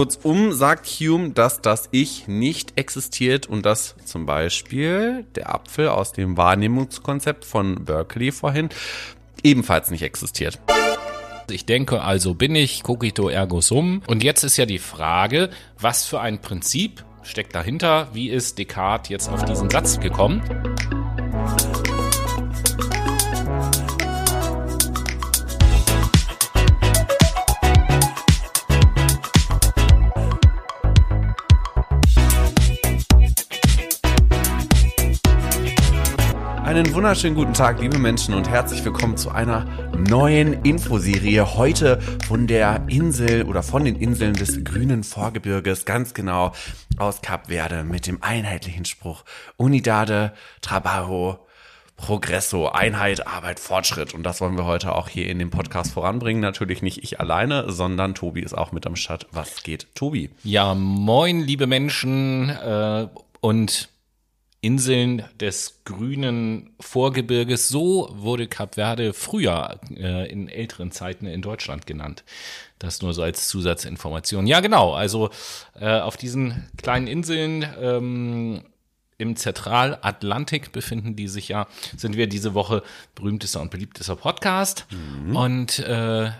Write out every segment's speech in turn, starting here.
Kurzum sagt Hume, dass das Ich nicht existiert und dass zum Beispiel der Apfel aus dem Wahrnehmungskonzept von Berkeley vorhin ebenfalls nicht existiert. Ich denke, also bin ich, cogito ergo sum. Und jetzt ist ja die Frage, was für ein Prinzip steckt dahinter? Wie ist Descartes jetzt auf diesen Satz gekommen? Einen wunderschönen guten Tag, liebe Menschen, und herzlich willkommen zu einer neuen Infoserie. Heute von der Insel oder von den Inseln des grünen Vorgebirges, ganz genau aus Kap Verde mit dem einheitlichen Spruch Unidade, Trabajo, Progresso, Einheit, Arbeit, Fortschritt. Und das wollen wir heute auch hier in dem Podcast voranbringen. Natürlich nicht ich alleine, sondern Tobi ist auch mit am Start. Was geht, Tobi? Ja, moin, liebe Menschen äh, und Inseln des grünen Vorgebirges. So wurde Kap Verde früher äh, in älteren Zeiten in Deutschland genannt. Das nur so als Zusatzinformation. Ja, genau. Also äh, auf diesen kleinen Inseln ähm, im Zentralatlantik befinden die sich ja, sind wir diese Woche berühmtester und beliebtester Podcast. Mhm. Und äh,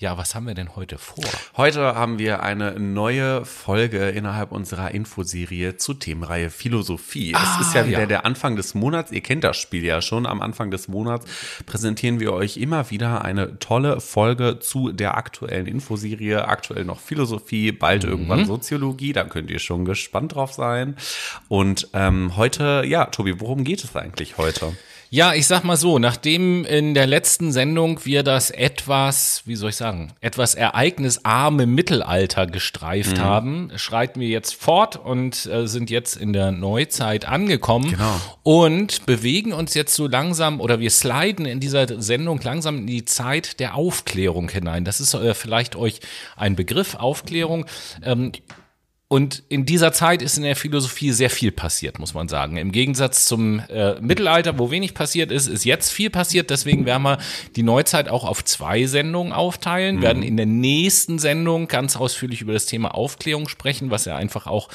ja, was haben wir denn heute vor? Heute haben wir eine neue Folge innerhalb unserer Infoserie zur Themenreihe Philosophie. Ah, es ist ja wieder ja. der Anfang des Monats. Ihr kennt das Spiel ja schon. Am Anfang des Monats präsentieren wir euch immer wieder eine tolle Folge zu der aktuellen Infoserie. Aktuell noch Philosophie, bald mhm. irgendwann Soziologie. Da könnt ihr schon gespannt drauf sein. Und ähm, heute, ja, Tobi, worum geht es eigentlich heute? Ja, ich sag mal so, nachdem in der letzten Sendung wir das etwas, wie soll ich sagen, etwas ereignisarme Mittelalter gestreift mhm. haben, schreiten wir jetzt fort und äh, sind jetzt in der Neuzeit angekommen genau. und bewegen uns jetzt so langsam oder wir sliden in dieser Sendung langsam in die Zeit der Aufklärung hinein. Das ist äh, vielleicht euch ein Begriff, Aufklärung. Ähm, und in dieser Zeit ist in der Philosophie sehr viel passiert, muss man sagen. Im Gegensatz zum äh, Mittelalter, wo wenig passiert ist, ist jetzt viel passiert. Deswegen werden wir die Neuzeit auch auf zwei Sendungen aufteilen, mhm. werden in der nächsten Sendung ganz ausführlich über das Thema Aufklärung sprechen, was ja einfach auch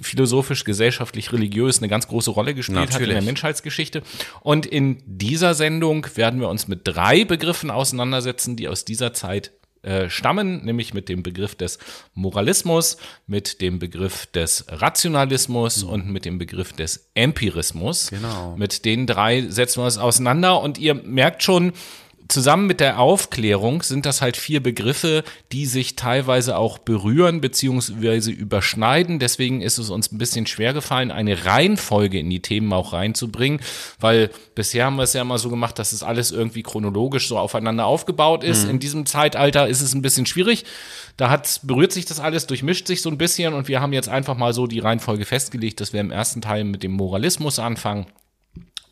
philosophisch, gesellschaftlich, religiös eine ganz große Rolle gespielt Natürlich. hat in der Menschheitsgeschichte. Und in dieser Sendung werden wir uns mit drei Begriffen auseinandersetzen, die aus dieser Zeit äh, stammen, nämlich mit dem Begriff des Moralismus, mit dem Begriff des Rationalismus mhm. und mit dem Begriff des Empirismus. Genau. Mit den drei setzen wir uns auseinander und ihr merkt schon, zusammen mit der Aufklärung sind das halt vier Begriffe, die sich teilweise auch berühren bzw. überschneiden. Deswegen ist es uns ein bisschen schwer gefallen, eine Reihenfolge in die Themen auch reinzubringen, weil bisher haben wir es ja immer so gemacht, dass es alles irgendwie chronologisch so aufeinander aufgebaut ist. Mhm. In diesem Zeitalter ist es ein bisschen schwierig. Da hat, berührt sich das alles, durchmischt sich so ein bisschen und wir haben jetzt einfach mal so die Reihenfolge festgelegt, dass wir im ersten Teil mit dem Moralismus anfangen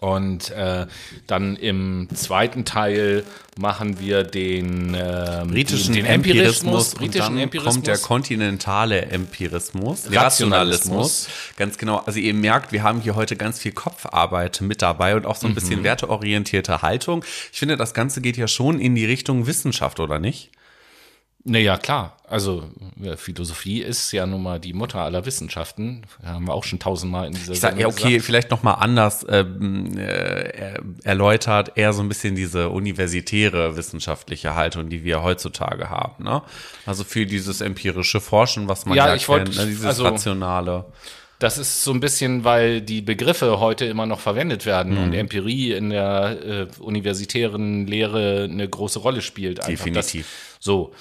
und äh, dann im zweiten Teil machen wir den äh, britischen den, den Empirismus, Empirismus britischen dann Empirismus. kommt der kontinentale Empirismus, Rationalismus. Rationalismus. Ganz genau. Also ihr merkt, wir haben hier heute ganz viel Kopfarbeit mit dabei und auch so ein bisschen mhm. werteorientierte Haltung. Ich finde, das Ganze geht ja schon in die Richtung Wissenschaft, oder nicht? Naja, klar. Also Philosophie ist ja nun mal die Mutter aller Wissenschaften. Haben wir auch schon tausendmal in dieser ich sag, Ja, okay, gesagt. vielleicht noch mal anders ähm, äh, erläutert, eher so ein bisschen diese universitäre wissenschaftliche Haltung, die wir heutzutage haben. Ne? Also für dieses empirische Forschen, was man ja, ja ich kennt, wollt, ne? dieses also, rationale. Das ist so ein bisschen, weil die Begriffe heute immer noch verwendet werden mhm. und Empirie in der äh, universitären Lehre eine große Rolle spielt. Definitiv. Das, so.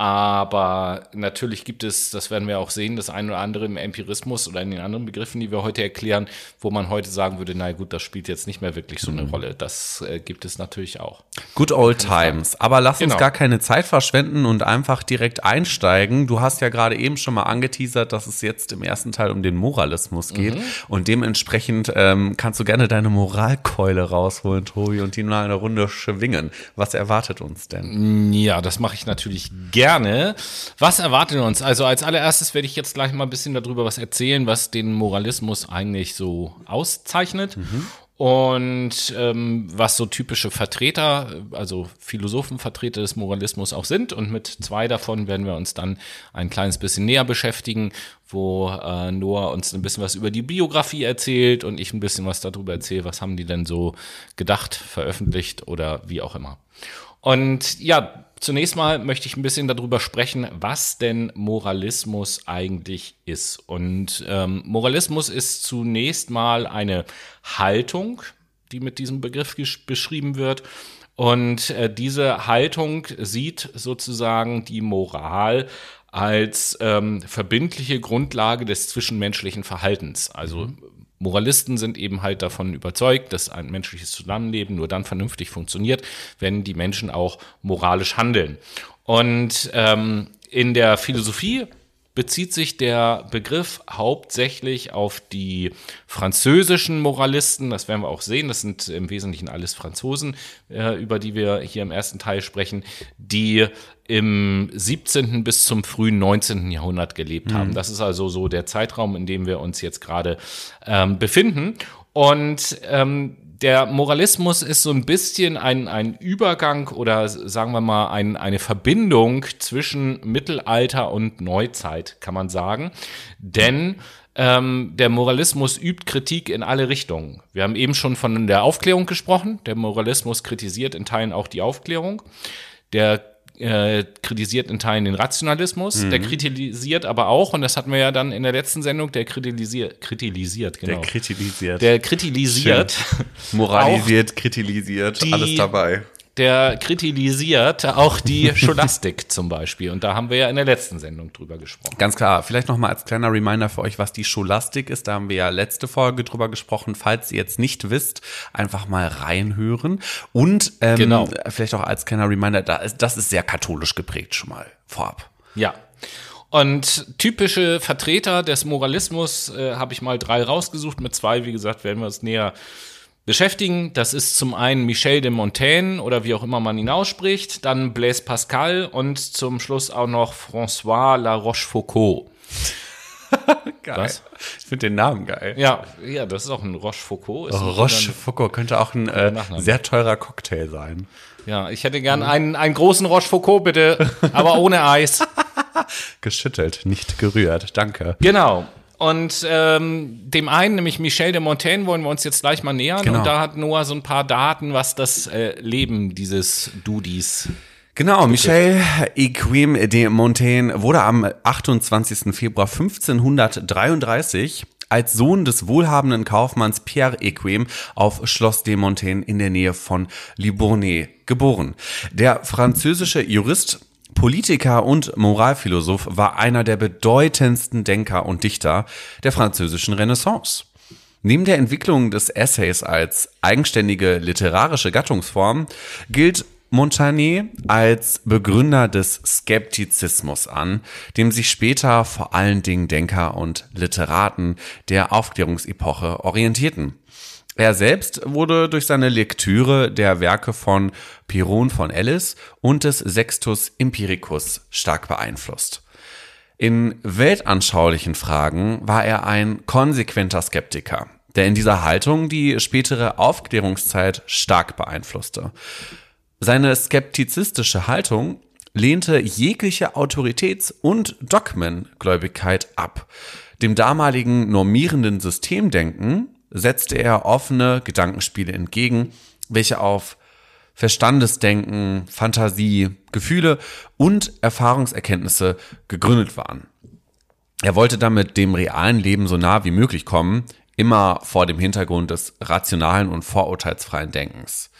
Aber natürlich gibt es, das werden wir auch sehen, das eine oder andere im Empirismus oder in den anderen Begriffen, die wir heute erklären, wo man heute sagen würde, na gut, das spielt jetzt nicht mehr wirklich so eine mhm. Rolle. Das äh, gibt es natürlich auch. Good old times. Aber lass genau. uns gar keine Zeit verschwenden und einfach direkt einsteigen. Du hast ja gerade eben schon mal angeteasert, dass es jetzt im ersten Teil um den Moralismus geht. Mhm. Und dementsprechend ähm, kannst du gerne deine Moralkeule rausholen, Tobi, und die mal eine Runde schwingen. Was erwartet uns denn? Ja, das mache ich natürlich gerne gerne. Was erwartet uns? Also als allererstes werde ich jetzt gleich mal ein bisschen darüber was erzählen, was den Moralismus eigentlich so auszeichnet. Mhm. und ähm, was so typische Vertreter, also Philosophenvertreter des Moralismus auch sind. Und mit zwei davon werden wir uns dann ein kleines bisschen näher beschäftigen, wo äh, Noah uns ein bisschen was über die Biografie erzählt und ich ein bisschen was darüber erzähle, was haben die denn so gedacht, veröffentlicht oder wie auch immer. Und ja, zunächst mal möchte ich ein bisschen darüber sprechen, was denn Moralismus eigentlich ist. Und ähm, Moralismus ist zunächst mal eine Haltung, die mit diesem Begriff beschrieben wird. Und äh, diese Haltung sieht sozusagen die Moral als ähm, verbindliche Grundlage des zwischenmenschlichen Verhaltens. Also mhm. Moralisten sind eben halt davon überzeugt, dass ein menschliches Zusammenleben nur dann vernünftig funktioniert, wenn die Menschen auch moralisch handeln. Und ähm, in der Philosophie bezieht sich der Begriff hauptsächlich auf die französischen Moralisten. Das werden wir auch sehen. Das sind im Wesentlichen alles Franzosen, äh, über die wir hier im ersten Teil sprechen, die im 17. bis zum frühen 19. Jahrhundert gelebt haben. Mhm. Das ist also so der Zeitraum, in dem wir uns jetzt gerade ähm, befinden. Und ähm, der Moralismus ist so ein bisschen ein, ein Übergang oder sagen wir mal ein, eine Verbindung zwischen Mittelalter und Neuzeit, kann man sagen. Denn ähm, der Moralismus übt Kritik in alle Richtungen. Wir haben eben schon von der Aufklärung gesprochen. Der Moralismus kritisiert in Teilen auch die Aufklärung. Der äh, kritisiert in Teilen den Rationalismus, mhm. der kritisiert aber auch, und das hatten wir ja dann in der letzten Sendung, der kritisiert, kritisiert, genau. Der kritisiert. Der kritisiert. Moralisiert, kritisiert, alles dabei der kritisiert auch die Scholastik zum Beispiel. Und da haben wir ja in der letzten Sendung drüber gesprochen. Ganz klar. Vielleicht nochmal als kleiner Reminder für euch, was die Scholastik ist. Da haben wir ja letzte Folge drüber gesprochen. Falls ihr jetzt nicht wisst, einfach mal reinhören. Und ähm, genau. vielleicht auch als kleiner Reminder, das ist sehr katholisch geprägt schon mal vorab. Ja. Und typische Vertreter des Moralismus äh, habe ich mal drei rausgesucht. Mit zwei, wie gesagt, werden wir uns näher beschäftigen. Das ist zum einen Michel de Montaigne oder wie auch immer man ihn ausspricht, dann Blaise Pascal und zum Schluss auch noch François La Rochefoucauld. geil. Was? Ich finde den Namen geil. Ja, ja, das ist auch ein Rochefoucauld. Oh, Rochefoucauld könnte auch ein äh, sehr teurer Cocktail sein. Ja, ich hätte gern einen, einen großen Rochefoucauld bitte, aber ohne Eis. Geschüttelt, nicht gerührt. Danke. Genau. Und ähm, dem einen, nämlich Michel de Montaigne, wollen wir uns jetzt gleich mal nähern. Genau. Und da hat Noah so ein paar Daten, was das äh, Leben dieses Dudis Genau, Michel Equim de Montaigne wurde am 28. Februar 1533 als Sohn des wohlhabenden Kaufmanns Pierre Equim auf Schloss de Montaigne in der Nähe von Libournais geboren. Der französische Jurist Politiker und Moralphilosoph war einer der bedeutendsten Denker und Dichter der französischen Renaissance. Neben der Entwicklung des Essays als eigenständige literarische Gattungsform gilt Montaigne als Begründer des Skeptizismus an, dem sich später vor allen Dingen Denker und Literaten der Aufklärungsepoche orientierten. Er selbst wurde durch seine Lektüre der Werke von Piron von Ellis und des Sextus Empiricus stark beeinflusst. In weltanschaulichen Fragen war er ein konsequenter Skeptiker, der in dieser Haltung die spätere Aufklärungszeit stark beeinflusste. Seine skeptizistische Haltung lehnte jegliche Autoritäts- und Dogmengläubigkeit ab. Dem damaligen normierenden Systemdenken setzte er offene Gedankenspiele entgegen, welche auf Verstandesdenken, Fantasie, Gefühle und Erfahrungserkenntnisse gegründet waren. Er wollte damit dem realen Leben so nah wie möglich kommen, immer vor dem Hintergrund des rationalen und vorurteilsfreien Denkens.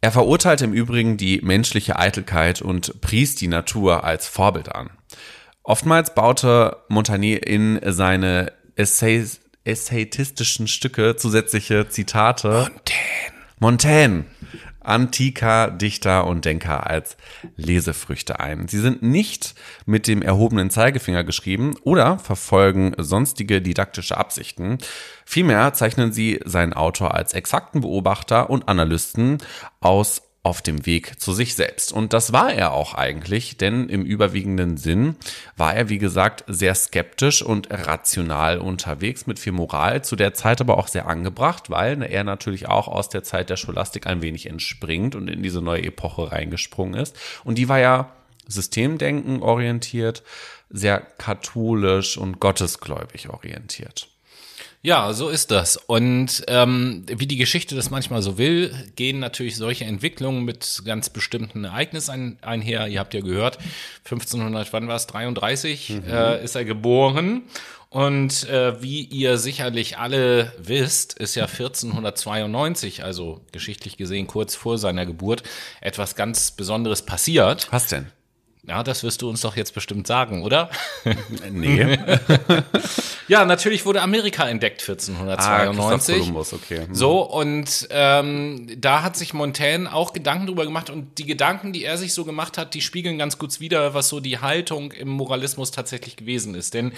Er verurteilte im Übrigen die menschliche Eitelkeit und pries die Natur als Vorbild an. Oftmals baute Montagnier in seine Essays essaytistischen Stücke zusätzliche Zitate. Montaigne. Montaigne. Antiker Dichter und Denker als Lesefrüchte ein. Sie sind nicht mit dem erhobenen Zeigefinger geschrieben oder verfolgen sonstige didaktische Absichten. Vielmehr zeichnen sie seinen Autor als exakten Beobachter und Analysten aus auf dem Weg zu sich selbst. Und das war er auch eigentlich, denn im überwiegenden Sinn war er, wie gesagt, sehr skeptisch und rational unterwegs mit viel Moral, zu der Zeit aber auch sehr angebracht, weil er natürlich auch aus der Zeit der Scholastik ein wenig entspringt und in diese neue Epoche reingesprungen ist. Und die war ja Systemdenken orientiert, sehr katholisch und gottesgläubig orientiert. Ja, so ist das. Und ähm, wie die Geschichte das manchmal so will, gehen natürlich solche Entwicklungen mit ganz bestimmten Ereignissen ein, einher. Ihr habt ja gehört, 1500, wann war es? 33 mhm. äh, ist er geboren. Und äh, wie ihr sicherlich alle wisst, ist ja 1492, also geschichtlich gesehen kurz vor seiner Geburt, etwas ganz Besonderes passiert. Was denn? Ja, das wirst du uns doch jetzt bestimmt sagen, oder? Nee. ja, natürlich wurde Amerika entdeckt 1492. Ah, Columbus, okay. Hm. So, und ähm, da hat sich Montaigne auch Gedanken drüber gemacht und die Gedanken, die er sich so gemacht hat, die spiegeln ganz gut wider, was so die Haltung im Moralismus tatsächlich gewesen ist. Denn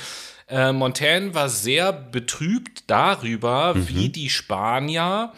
äh, Montaigne war sehr betrübt darüber, mhm. wie die Spanier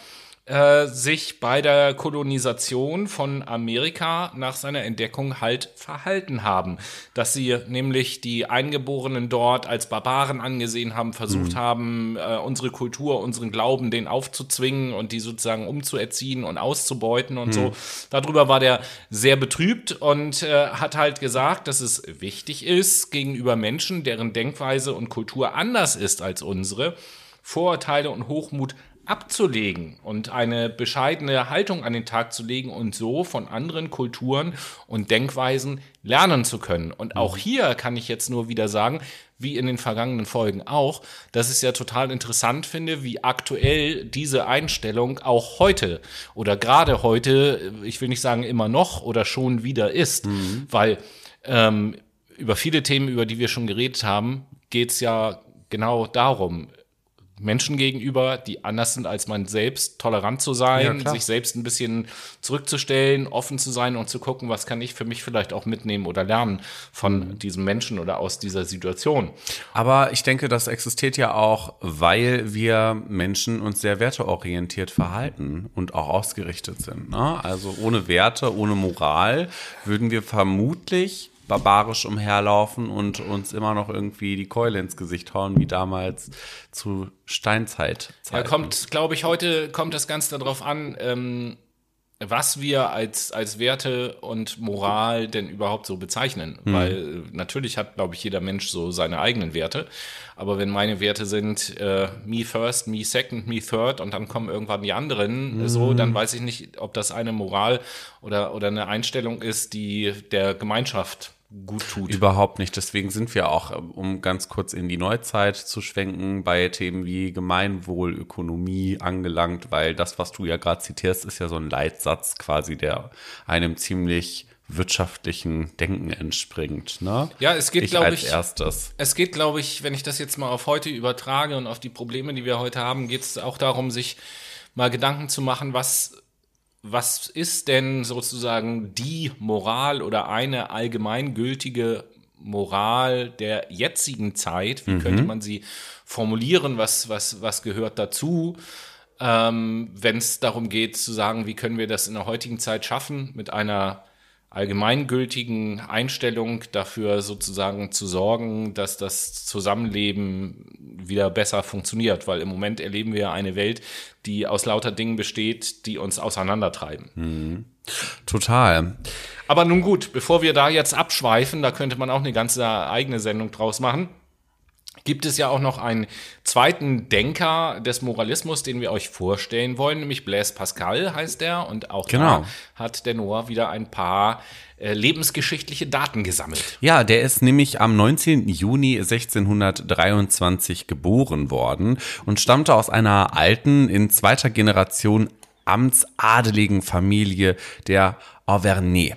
äh, sich bei der Kolonisation von Amerika nach seiner Entdeckung halt verhalten haben. Dass sie nämlich die Eingeborenen dort als Barbaren angesehen haben, versucht mhm. haben, äh, unsere Kultur, unseren Glauben denen aufzuzwingen und die sozusagen umzuerziehen und auszubeuten und mhm. so. Darüber war der sehr betrübt und äh, hat halt gesagt, dass es wichtig ist, gegenüber Menschen, deren Denkweise und Kultur anders ist als unsere, Vorurteile und Hochmut abzulegen und eine bescheidene Haltung an den Tag zu legen und so von anderen Kulturen und Denkweisen lernen zu können. Und auch mhm. hier kann ich jetzt nur wieder sagen, wie in den vergangenen Folgen auch, dass ich es ja total interessant finde, wie aktuell diese Einstellung auch heute oder gerade heute, ich will nicht sagen immer noch oder schon wieder ist, mhm. weil ähm, über viele Themen, über die wir schon geredet haben, geht es ja genau darum, Menschen gegenüber, die anders sind als man selbst, tolerant zu sein, ja, sich selbst ein bisschen zurückzustellen, offen zu sein und zu gucken, was kann ich für mich vielleicht auch mitnehmen oder lernen von diesem Menschen oder aus dieser Situation. Aber ich denke, das existiert ja auch, weil wir Menschen uns sehr werteorientiert verhalten und auch ausgerichtet sind. Ne? Also ohne Werte, ohne Moral würden wir vermutlich barbarisch umherlaufen und uns immer noch irgendwie die Keule ins Gesicht hauen, wie damals zu Steinzeit. Ja, kommt, glaube ich, heute kommt das Ganze darauf an, ähm, was wir als, als Werte und Moral denn überhaupt so bezeichnen. Mhm. Weil äh, natürlich hat, glaube ich, jeder Mensch so seine eigenen Werte. Aber wenn meine Werte sind äh, me first, me second, me third und dann kommen irgendwann die anderen, mhm. so, dann weiß ich nicht, ob das eine Moral oder, oder eine Einstellung ist, die der Gemeinschaft gut tut. Überhaupt nicht. Deswegen sind wir auch, um ganz kurz in die Neuzeit zu schwenken, bei Themen wie Gemeinwohlökonomie angelangt, weil das, was du ja gerade zitierst, ist ja so ein Leitsatz quasi, der einem ziemlich wirtschaftlichen Denken entspringt. Ne? Ja, es geht, glaube ich, erstes. es geht, glaube ich, wenn ich das jetzt mal auf heute übertrage und auf die Probleme, die wir heute haben, geht es auch darum, sich mal Gedanken zu machen, was was ist denn sozusagen die Moral oder eine allgemeingültige Moral der jetzigen Zeit? Wie mhm. könnte man sie formulieren? Was, was, was gehört dazu? Ähm, Wenn es darum geht zu sagen, wie können wir das in der heutigen Zeit schaffen, mit einer allgemeingültigen Einstellung dafür sozusagen zu sorgen, dass das Zusammenleben wieder besser funktioniert, weil im Moment erleben wir eine Welt, die aus lauter Dingen besteht, die uns auseinandertreiben. Mhm. Total. Aber nun gut, bevor wir da jetzt abschweifen, da könnte man auch eine ganze eigene Sendung draus machen gibt es ja auch noch einen zweiten Denker des Moralismus, den wir euch vorstellen wollen, nämlich Blaise Pascal heißt er. Und auch genau. da hat der Noah wieder ein paar äh, lebensgeschichtliche Daten gesammelt. Ja, der ist nämlich am 19. Juni 1623 geboren worden und stammte aus einer alten, in zweiter Generation amtsadeligen Familie der Auvergne.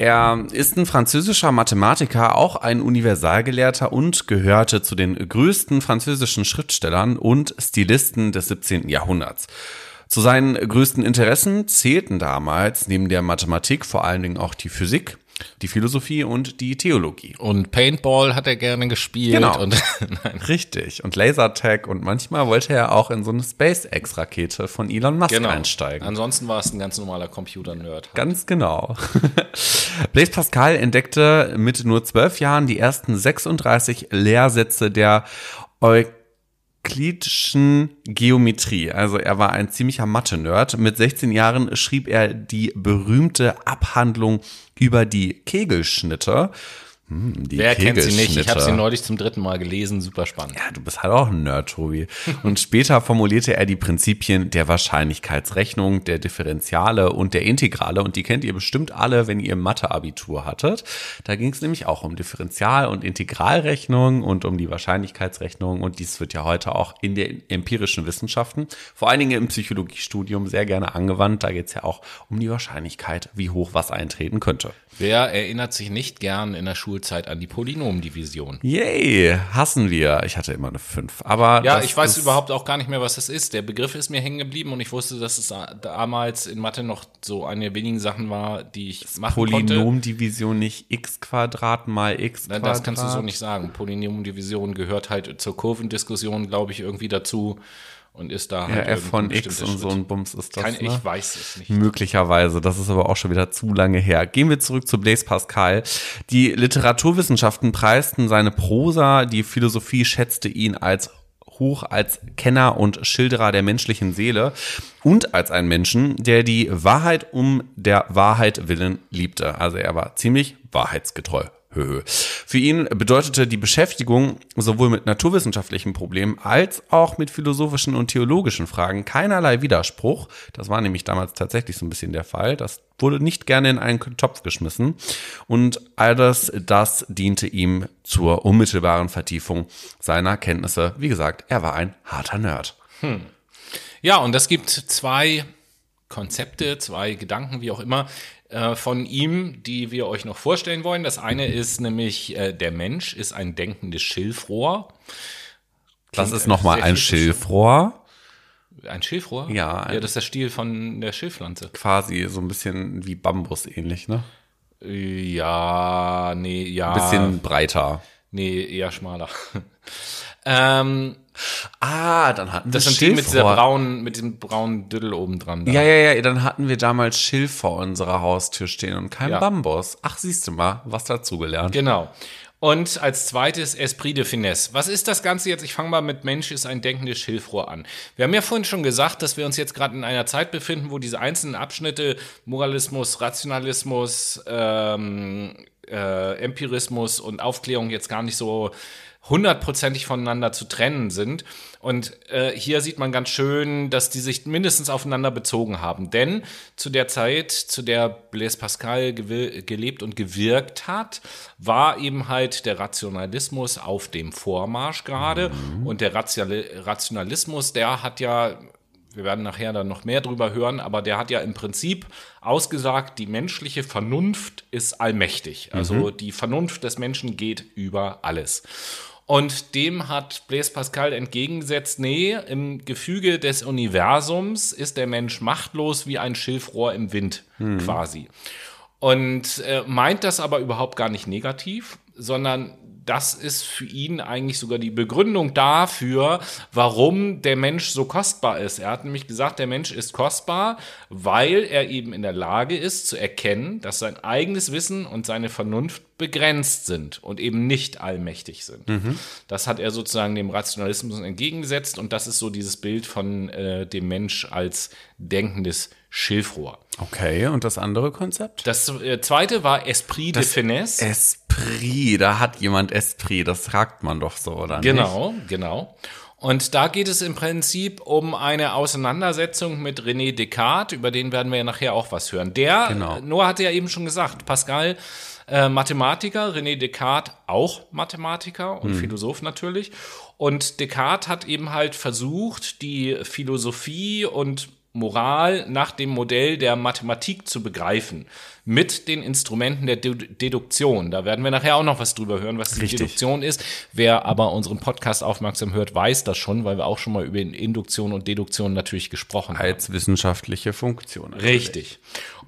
Er ist ein französischer Mathematiker, auch ein Universalgelehrter und gehörte zu den größten französischen Schriftstellern und Stilisten des 17. Jahrhunderts. Zu seinen größten Interessen zählten damals neben der Mathematik vor allen Dingen auch die Physik Die Philosophie und die Theologie. Und Paintball hat er gerne gespielt. Genau. Und, Richtig. Und Lasertag und manchmal wollte er auch in so eine SpaceX-Rakete von Elon Musk genau. einsteigen. Ansonsten war es ein ganz normaler Computer-Nerd. Ganz genau. Blaise Pascal entdeckte mit nur zwölf Jahren die ersten 36 Lehrsätze der euklidischen Geometrie. Also er war ein ziemlicher Mathe-Nerd. Mit 16 Jahren schrieb er die berühmte Abhandlung über die Kegelschnitte. Hm, die Wer kennt sie nicht? Ich habe sie neulich zum dritten Mal gelesen. Super spannend. Ja, du bist halt auch ein Nerd, Tobi. Und später formulierte er die Prinzipien der Wahrscheinlichkeitsrechnung, der Differentiale und der Integrale. Und die kennt ihr bestimmt alle, wenn ihr Mathe-Abitur hattet. Da ging es nämlich auch um Differential- und Integralrechnung und um die Wahrscheinlichkeitsrechnung. Und dies wird ja heute auch in den empirischen Wissenschaften, vor allen Dingen im Psychologiestudium, sehr gerne angewandt. Da geht es ja auch um die Wahrscheinlichkeit, wie hoch was eintreten könnte. Wer erinnert sich nicht gern in der Schulzeit an die Polynomdivision? Yay, hassen wir. Ich hatte immer eine 5. Aber Ja, ich weiß überhaupt auch gar nicht mehr, was das ist. Der Begriff ist mir hängen geblieben und ich wusste, dass es damals in Mathe noch so eine der wenigen Sachen war, die ich machen konnte. Polynomdivision nicht x Quadrat mal x Quadrat. Das kannst du so nicht sagen. Polynomdivision gehört halt zur Kurvendiskussion, glaube ich, irgendwie dazu und ist da Ja, halt f von x und so ein Bums ist das, Kein, ne? Ich weiß es nicht. Möglicherweise, das ist aber auch schon wieder zu lange her. Gehen wir zurück zu Blaise Pascal. Die Literaturwissenschaften preisten seine Prosa, die Philosophie schätzte ihn als hoch als Kenner und Schilderer der menschlichen Seele und als einen Menschen, der die Wahrheit um der Wahrheit willen liebte. Also er war ziemlich wahrheitsgetreu. Für ihn bedeutete die Beschäftigung sowohl mit naturwissenschaftlichen Problemen als auch mit philosophischen und theologischen Fragen keinerlei Widerspruch. Das war nämlich damals tatsächlich so ein bisschen der Fall. Das wurde nicht gerne in einen Topf geschmissen. Und all das, das diente ihm zur unmittelbaren Vertiefung seiner Kenntnisse. Wie gesagt, er war ein harter Nerd. Ja, und es gibt zwei Konzepte, zwei Gedanken, wie auch immer, äh, von ihm, die wir euch noch vorstellen wollen. Das eine ist nämlich, äh, der Mensch ist ein denkendes Schilfrohr. Das Klingt ist nochmal ein. Schilfrohr. Ein Schilfrohr? Ja, ein- Ja, das ist der Stiel von der Schilfpflanze. Quasi so ein bisschen wie Bambus ähnlich, ne? Ja, nee, ja. Bisschen breiter. Nee, eher schmaler. ähm, Ah, dann hatten das wir sind die mit dieser braunen, mit diesem braunen Düdel oben dran. Da. Ja, ja, ja, dann hatten wir damals Schilf vor unserer Haustür stehen und kein Ja. Bambus. Ach, siehst du mal, was dazugelernt. Genau. Und als zweites Esprit de Finesse. Was ist das Ganze jetzt? Ich fange mal mit Mensch ist ein denkendes Schilfrohr an. Wir haben ja vorhin schon gesagt, dass wir uns jetzt gerade in einer Zeit befinden, wo diese einzelnen Abschnitte Moralismus, Rationalismus, ähm, äh, Empirismus und Aufklärung jetzt gar nicht so hundertprozentig voneinander zu trennen sind. Und äh, hier sieht man ganz schön, dass die sich mindestens aufeinander bezogen haben. Denn zu der Zeit, zu der Blaise Pascal gelebt und gewirkt hat, war eben halt der Rationalismus auf dem Vormarsch gerade. Und der Rationali- Rationalismus, der hat ja wir werden nachher dann noch mehr drüber hören, aber der hat ja im Prinzip ausgesagt, die menschliche Vernunft ist allmächtig. Also die Vernunft des Menschen geht über alles. Und dem hat Blaise Pascal entgegengesetzt, nee, im Gefüge des Universums ist der Mensch machtlos wie ein Schilfrohr im Wind quasi. Und äh, meint das aber überhaupt gar nicht negativ, sondern das ist für ihn eigentlich sogar die Begründung dafür, warum der Mensch so kostbar ist. Er hat nämlich gesagt, der Mensch ist kostbar, weil er eben in der Lage ist zu erkennen, dass sein eigenes Wissen und seine Vernunft begrenzt sind und eben nicht allmächtig sind. Das hat er sozusagen dem Rationalismus entgegengesetzt und das ist so dieses Bild von äh, dem Mensch als denkendes Schilfrohr. Okay, und das andere Konzept? Das äh, zweite war Esprit de Finesse. Esprit, da hat jemand Esprit, das sagt man doch so, oder nicht? Genau, genau. Und da geht es im Prinzip um eine Auseinandersetzung mit René Descartes, über den werden wir ja nachher auch was hören. Der, Genau. Noah hatte ja eben schon gesagt, Pascal, äh, Mathematiker, René Descartes auch Mathematiker und Philosoph natürlich. Und Descartes hat eben halt versucht, die Philosophie und Moral nach dem Modell der Mathematik zu begreifen. Mit den Instrumenten der Deduktion. Da werden wir nachher auch noch was drüber hören, was die Richtig. Deduktion ist. Wer aber unseren Podcast aufmerksam hört, weiß das schon, weil wir auch schon mal über Induktion und Deduktion natürlich gesprochen haben. Als wissenschaftliche Funktion. Richtig.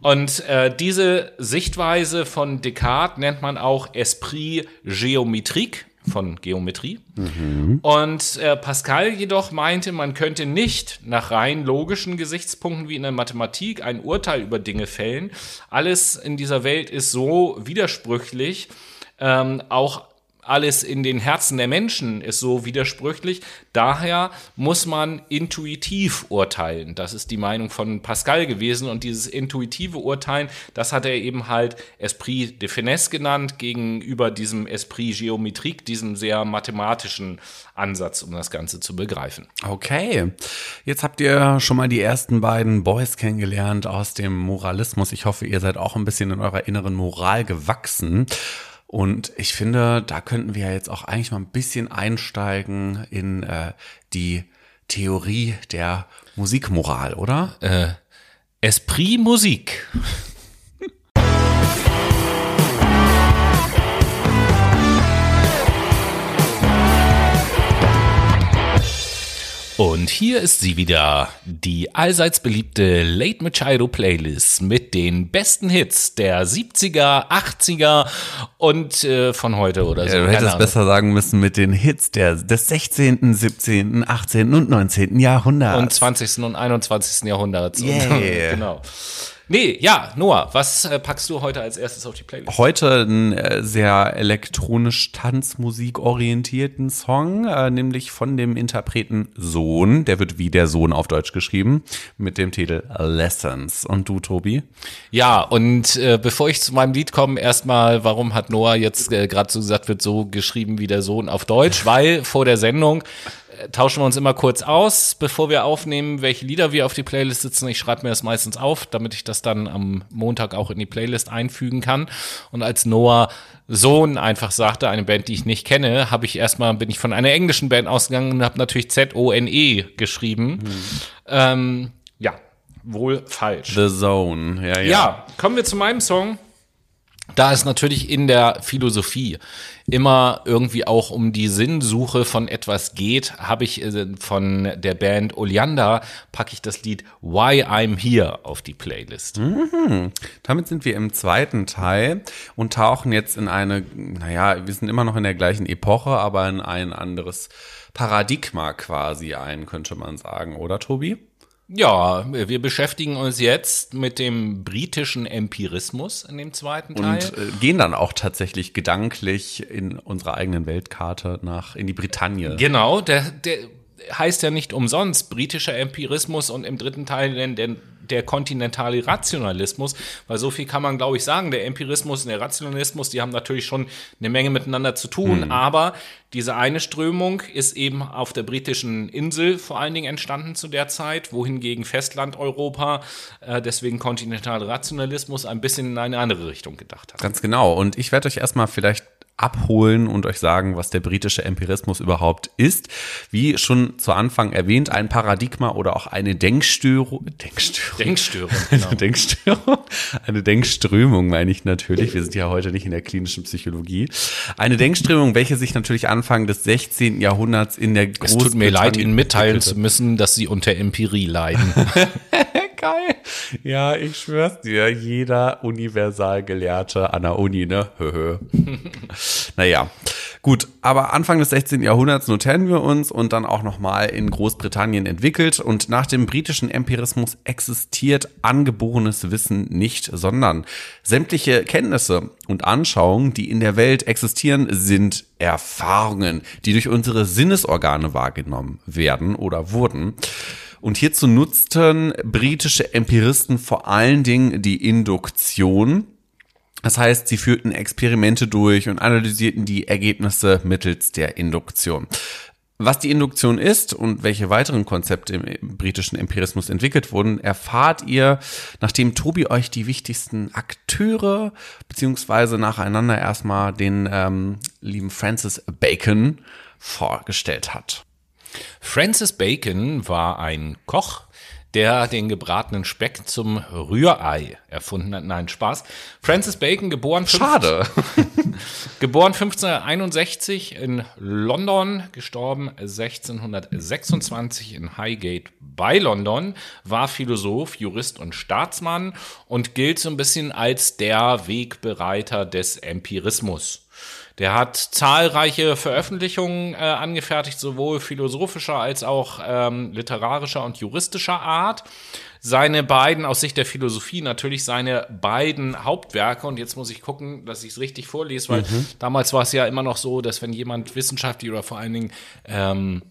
Und äh, diese Sichtweise von Descartes nennt man auch Esprit géométrique von Geometrie. Und äh, Pascal jedoch meinte, man könnte nicht nach rein logischen Gesichtspunkten wie in der Mathematik ein Urteil über Dinge fällen. Alles in dieser Welt ist so widersprüchlich, ähm, auch alles in den Herzen der Menschen ist so widersprüchlich. Daher muss man intuitiv urteilen. Das ist die Meinung von Pascal gewesen. Und dieses intuitive Urteilen, das hat er eben halt Esprit de Finesse genannt, gegenüber diesem Esprit Geometrik, diesem sehr mathematischen Ansatz, um das Ganze zu begreifen. Okay, jetzt habt ihr schon mal die ersten beiden Boys kennengelernt aus dem Moralismus. Ich hoffe, ihr seid auch ein bisschen in eurer inneren Moral gewachsen. Und ich finde, da könnten wir ja jetzt auch eigentlich mal ein bisschen einsteigen in äh, die Theorie der Musikmoral, oder? Äh, Esprit Musik. Und hier ist sie wieder, die allseits beliebte Late Machado Playlist mit den besten Hits der 70er, 80er und äh, von heute oder so. Ja, du hättest Ahnung. besser sagen müssen mit den Hits der, des 16., 17., 18. und 19. Jahrhunderts. und 20. und 21. Jahrhunderts. Und, Yeah. genau. Nee, ja, Noah, was äh, packst du heute als erstes auf die Playlist? Heute einen äh, sehr elektronisch Tanzmusik orientierten Song, äh, nämlich von dem Interpreten Sohn, der wird wie der Sohn auf Deutsch geschrieben, mit dem Titel Lessons. Und du, Tobi? Ja, und äh, bevor ich zu meinem Lied komme, erstmal, warum hat Noah jetzt äh, gerade so gesagt, wird so geschrieben wie der Sohn auf Deutsch? Weil vor der Sendung tauschen wir uns immer kurz aus, bevor wir aufnehmen, welche Lieder wir auf die Playlist sitzen. Ich schreibe mir das meistens auf, damit ich das dann am Montag auch in die Playlist einfügen kann. Und als Noah Sohn einfach sagte, eine Band, die ich nicht kenne, habe ich erstmal, bin ich von einer englischen Band ausgegangen und habe natürlich Z-O-N-E geschrieben. Ähm, ja, wohl falsch. The Zone. Ja, ja. Ja, kommen wir zu meinem Song. Da es natürlich in der Philosophie immer irgendwie auch um die Sinnsuche von etwas geht, habe ich äh, von der Band Oleander packe ich das Lied Why I'm Here auf die Playlist. Damit sind wir im zweiten Teil und tauchen jetzt in eine, naja, wir sind immer noch in der gleichen Epoche, aber in ein anderes Paradigma quasi ein, könnte man sagen, oder Tobi? Ja, wir beschäftigen uns jetzt mit dem britischen Empirismus in dem zweiten Teil. Und äh, gehen dann auch tatsächlich gedanklich in unserer eigenen Weltkarte nach, in die Bretagne. Genau, der, der heißt ja nicht umsonst britischer Empirismus und im dritten Teil denn der, der kontinentale Rationalismus, weil so viel kann man, glaube ich, sagen. Der Empirismus und der Rationalismus, die haben natürlich schon eine Menge miteinander zu tun, aber diese eine Strömung ist eben auf der britischen Insel vor allen Dingen entstanden zu der Zeit, wohingegen Festlandeuropa, äh, deswegen kontinentale Rationalismus, ein bisschen in eine andere Richtung gedacht hat. Ganz genau. Und ich werde euch erstmal vielleicht abholen und euch sagen, was der britische Empirismus überhaupt ist. Wie schon zu Anfang erwähnt, ein Paradigma oder auch eine Denkstörung. Denkstörung. Denkstörung, genau. Eine Denkstörung. Eine Denkströmung meine ich natürlich. Wir sind ja heute nicht in der klinischen Psychologie. Eine Denkströmung, welche sich natürlich Anfang des 16. Jahrhunderts in der Es tut mir leid, Ihnen mitteilen zu müssen, dass Sie unter Empirie leiden. Geil. Ja, ich schwör's dir, jeder Universalgelehrte an der Uni, ne? Naja, gut. Aber Anfang des 16. Jahrhunderts notieren wir uns und dann auch nochmal in Großbritannien entwickelt. Und nach dem britischen Empirismus existiert angeborenes Wissen nicht, sondern sämtliche Kenntnisse und Anschauungen, die in der Welt existieren, sind Erfahrungen, die durch unsere Sinnesorgane wahrgenommen werden oder wurden. Und hierzu nutzten britische Empiristen vor allen Dingen die Induktion. Das heißt, sie führten Experimente durch und analysierten die Ergebnisse mittels der Induktion. Was die Induktion ist und welche weiteren Konzepte im britischen Empirismus entwickelt wurden, erfahrt ihr, nachdem Tobi euch die wichtigsten Akteure beziehungsweise nacheinander erstmal den ähm, lieben Francis Bacon vorgestellt hat. Francis Bacon war ein Koch, der den gebratenen Speck zum Rührei erfunden hat. Nein, Spaß. Francis Bacon, geboren. Schade. geboren 1561 in London, gestorben 1626 in Highgate bei London, war Philosoph, Jurist und Staatsmann und gilt so ein bisschen als der Wegbereiter des Empirismus. Der hat zahlreiche Veröffentlichungen äh, angefertigt, sowohl philosophischer als auch ähm, literarischer und juristischer Art. Seine beiden, aus Sicht der Philosophie natürlich seine beiden Hauptwerke, und jetzt muss ich gucken, dass ich es richtig vorlese, weil mhm. damals war es ja immer noch so, dass wenn jemand wissenschaftlich oder vor allen Dingen ähm,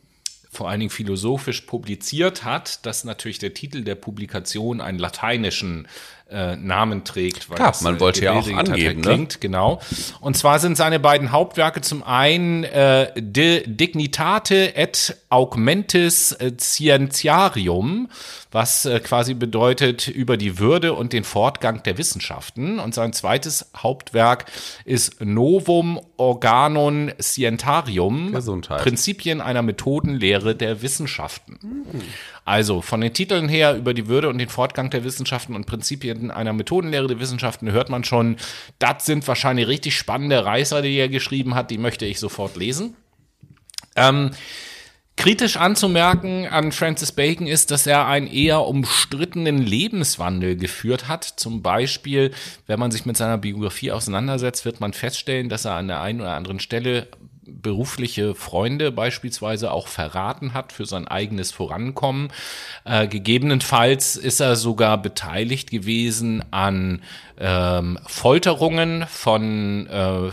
vor allen Dingen philosophisch publiziert hat, dass natürlich der Titel der Publikation einen lateinischen äh, Namen trägt. Weil Klar, man wollte ja auch angeben, ne? klingt, genau. Und zwar sind seine beiden Hauptwerke zum einen äh, De Dignitate et Augmentis Scientiarium, was äh, quasi bedeutet über die Würde und den Fortgang der Wissenschaften. Und sein zweites Hauptwerk ist Novum Organon Scientarium, Gesundheit. Prinzipien einer Methodenlehre der Wissenschaften. Mhm. Also von den Titeln her über die Würde und den Fortgang der Wissenschaften und Prinzipien einer Methodenlehre der Wissenschaften hört man schon, das sind wahrscheinlich richtig spannende Reißer, die er geschrieben hat, die möchte ich sofort lesen. Ähm, Kritisch anzumerken an Francis Bacon ist, dass er einen eher umstrittenen Lebenswandel geführt hat. Zum Beispiel, wenn man sich mit seiner Biografie auseinandersetzt, wird man feststellen, dass er an der einen oder anderen Stelle berufliche Freunde beispielsweise auch verraten hat für sein eigenes Vorankommen. Äh, gegebenenfalls ist er sogar beteiligt gewesen an ähm, Folterungen von äh,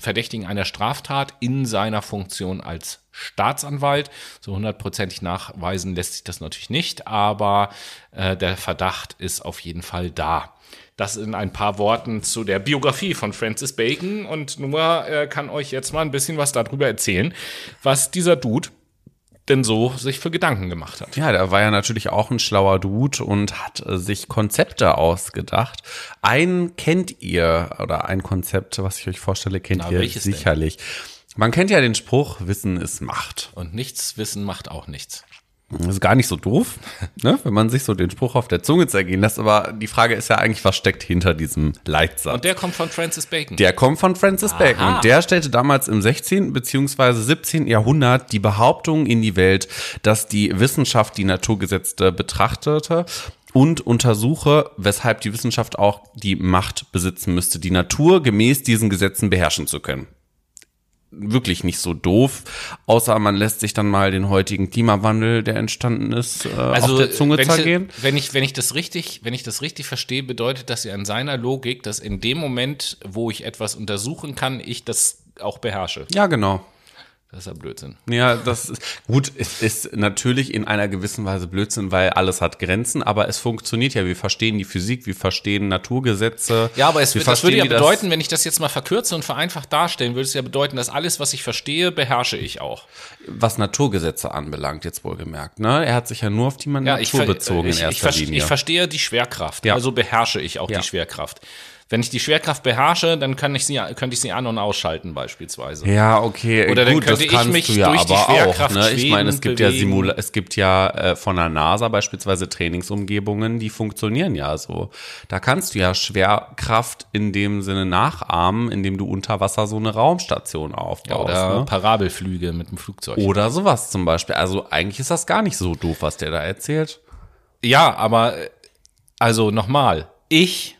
Verdächtigen einer Straftat in seiner Funktion als Staatsanwalt. So hundertprozentig nachweisen lässt sich das natürlich nicht, aber äh, der Verdacht ist auf jeden Fall da. Das in ein paar Worten zu der Biografie von Francis Bacon. Und Noah äh, kann euch jetzt mal ein bisschen was darüber erzählen, was dieser Dude denn so sich für Gedanken gemacht hat. Ja, der war ja natürlich auch ein schlauer Dude und hat äh, sich Konzepte ausgedacht. Ein kennt ihr oder ein Konzept, was ich euch vorstelle, kennt Na, ihr sicherlich. Denn? Man kennt ja den Spruch, Wissen ist Macht. Und nichts Wissen macht auch nichts. Das ist gar nicht so doof, ne? wenn man sich so den Spruch auf der Zunge zergehen lässt. Aber die Frage ist ja eigentlich, was steckt hinter diesem Leitsatz? Und der kommt von Francis Bacon. Der kommt von Francis Aha. Bacon. Und der stellte damals im 16. bzw. 17. Jahrhundert die Behauptung in die Welt, dass die Wissenschaft die Naturgesetze betrachtete und untersuche, weshalb die Wissenschaft auch die Macht besitzen müsste, die Natur gemäß diesen Gesetzen beherrschen zu können wirklich nicht so doof, außer man lässt sich dann mal den heutigen Klimawandel, der entstanden ist, äh, also, auf der Zunge wenn zergehen. Ich, wenn ich wenn ich das richtig wenn ich das richtig verstehe, bedeutet das ja in seiner Logik, dass in dem Moment, wo ich etwas untersuchen kann, ich das auch beherrsche. Ja, genau. Das ist ja Blödsinn. Ja, das ist gut. Es ist natürlich in einer gewissen Weise Blödsinn, weil alles hat Grenzen, aber es funktioniert ja. Wir verstehen die Physik, wir verstehen Naturgesetze. Ja, aber es, das würde ja bedeuten, wenn ich das jetzt mal verkürze und vereinfacht darstellen, würde es ja bedeuten, dass alles, was ich verstehe, beherrsche ich auch. Was Naturgesetze anbelangt, jetzt wohlgemerkt. Ne? Er hat sich ja nur auf die ja, Natur bezogen ich, in erster ich, Linie. Ich verstehe die Schwerkraft, ja. also beherrsche ich auch ja. die Schwerkraft. Wenn ich die Schwerkraft beherrsche, dann kann ich sie, könnte ich sie an- und ausschalten beispielsweise. Ja, okay. Oder dann Gut, könnte ich mich ja durch die Schwerkraft auch, ne? Ich meine, es gibt bewegen. ja Simula es gibt ja äh, von der NASA beispielsweise Trainingsumgebungen, die funktionieren ja so. Da kannst du ja Schwerkraft in dem Sinne nachahmen, indem du unter Wasser so eine Raumstation aufbaust. Ja, oder ne? Parabelflüge mit dem Flugzeug. Oder sowas zum Beispiel. Also eigentlich ist das gar nicht so doof, was der da erzählt. Ja, aber also nochmal, ich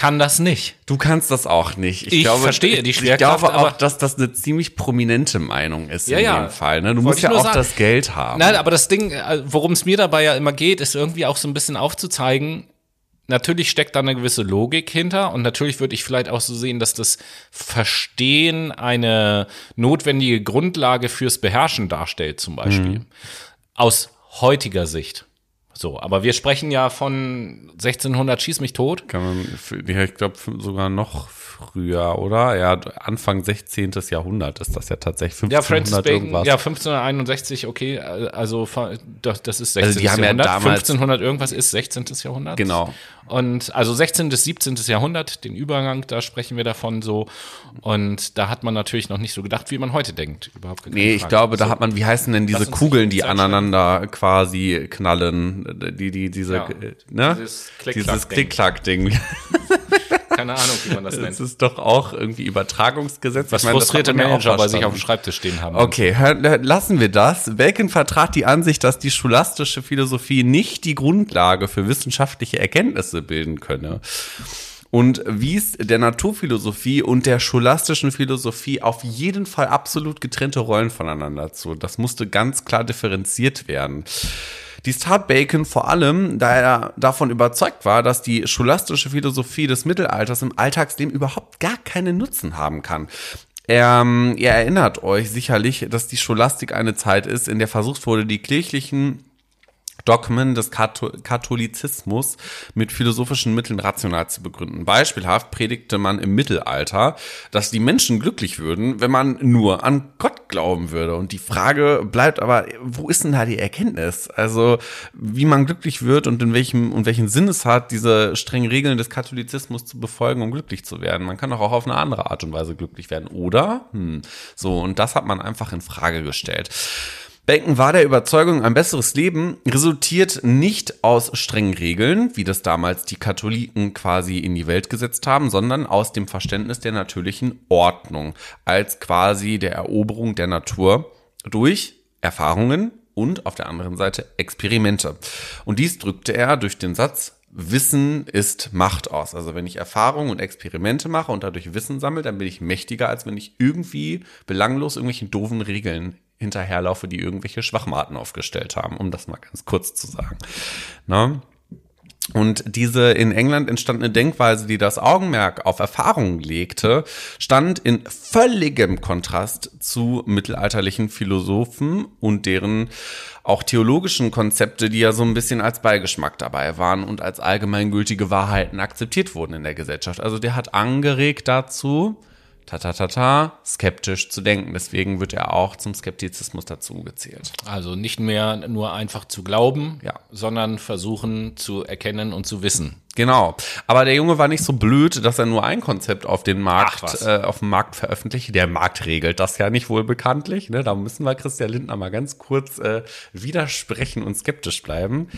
kann das nicht. Du kannst das auch nicht. Ich, ich glaube, verstehe die Schwerkraft. Ich glaube auch, dass das eine ziemlich prominente Meinung ist ja, in ja. dem Fall. Ne? Du musst ja auch sagen. das Geld haben. Nein, aber das Ding, äh, worum es mir dabei ja immer geht, ist irgendwie auch so ein bisschen aufzuzeigen, natürlich steckt da eine gewisse Logik hinter und natürlich würde ich vielleicht auch so sehen, dass das Verstehen eine notwendige Grundlage fürs Beherrschen darstellt, zum Beispiel. Mhm. Aus heutiger Sicht. So, aber wir sprechen ja von 1600 Schieß mich tot. Kann man, ich glaube sogar noch früher, oder? Ja, Anfang 16. Jahrhundert ist das ja tatsächlich 1500 ja, Francis Bacon, irgendwas. Ja, 1561, okay, also das ist 16. Also die haben Jahrhundert. Ja damals 1500 irgendwas ist 16. Jahrhundert. Genau. Und also 16. bis 17. Jahrhundert, den Übergang, da sprechen wir davon so. Und da hat man natürlich noch nicht so gedacht, wie man heute denkt. Überhaupt nee, ich glaube, da hat man, wie heißen denn diese Kugeln, die aneinander quasi knallen? die, die, diese, Ja. ne? Dieses Klick-Klack-Ding. Keine Ahnung, wie man das nennt. Das ist doch auch irgendwie Übertragungsgesetz. Was Ich meine, frustrierte Manager bei sich auf dem Schreibtisch stehen haben. Okay, lassen wir das. Bacon vertrat die Ansicht, dass die scholastische Philosophie nicht die Grundlage für wissenschaftliche Erkenntnisse bilden könne. Und wies der Naturphilosophie und der scholastischen Philosophie auf jeden Fall absolut getrennte Rollen voneinander zu. Das musste ganz klar differenziert werden. Dies tat Bacon vor allem, da er davon überzeugt war, dass die scholastische Philosophie des Mittelalters im Alltagsleben überhaupt gar keinen Nutzen haben kann. Ähm, ihr erinnert euch sicherlich, dass die Scholastik eine Zeit ist, in der versucht wurde, die kirchlichen Dogmen des Katho Katholizismus mit philosophischen Mitteln rational zu begründen. Beispielhaft predigte man im Mittelalter, dass die Menschen glücklich würden, wenn man nur an Gott glauben würde. Und die Frage bleibt aber, wo ist denn da die Erkenntnis? Also, wie man glücklich wird und in welchem und welchen Sinn es hat, diese strengen Regeln des Katholizismus zu befolgen, um glücklich zu werden. Man kann doch auch auf eine andere Art und Weise glücklich werden, oder? Hm. So, und das hat man einfach in Frage gestellt. Bacon war der Überzeugung, ein besseres Leben resultiert nicht aus strengen Regeln, wie das damals die Katholiken quasi in die Welt gesetzt haben, sondern aus dem Verständnis der natürlichen Ordnung als quasi der Eroberung der Natur durch Erfahrungen und auf der anderen Seite Experimente. Und dies drückte er durch den Satz, Wissen ist Macht aus. Also wenn ich Erfahrungen und Experimente mache und dadurch Wissen sammle, dann bin ich mächtiger, als wenn ich irgendwie belanglos irgendwelchen doofen Regeln hinterherlaufe, die irgendwelche Schwachmaten aufgestellt haben, um das mal ganz kurz zu sagen. Ne? Und diese in England entstandene Denkweise, die das Augenmerk auf Erfahrungen legte, stand in völligem Kontrast zu mittelalterlichen Philosophen und deren auch theologischen Konzepte, die ja so ein bisschen als Beigeschmack dabei waren und als allgemeingültige Wahrheiten akzeptiert wurden in der Gesellschaft. Also der hat angeregt dazu, ta ta ta ta, skeptisch zu denken. Deswegen wird er auch zum Skeptizismus dazu gezählt. Also nicht mehr nur einfach zu glauben, Ja. sondern versuchen zu erkennen und zu wissen. Genau. Aber der Junge war nicht so blöd, dass er nur ein Konzept auf den Markt, äh, auf dem Markt veröffentlicht. Der Markt regelt das ja nicht wohl bekanntlich. Ne? Da müssen wir Christian Lindner mal ganz kurz äh, widersprechen und skeptisch bleiben.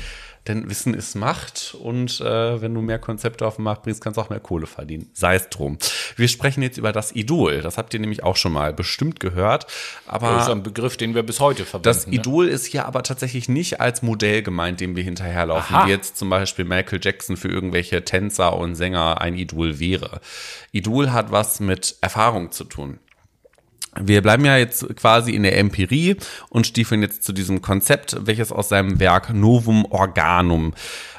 Denn Wissen ist Macht und äh, wenn du mehr Konzepte auf den Markt bringst, kannst du auch mehr Kohle verdienen. Sei es drum. Wir sprechen jetzt über das Idol. Das habt ihr nämlich auch schon mal bestimmt gehört. Aber Das ist ein Begriff, den wir bis heute verwenden. das ne? Idol ist hier aber tatsächlich nicht als Modell gemeint, dem wir hinterherlaufen, Aha. wie jetzt zum Beispiel Michael Jackson für irgendwelche Tänzer und Sänger ein Idol wäre. Idol hat was mit Erfahrung zu tun. Wir bleiben ja jetzt quasi in der Empirie und stiefeln jetzt zu diesem Konzept, welches aus seinem Werk Novum Organum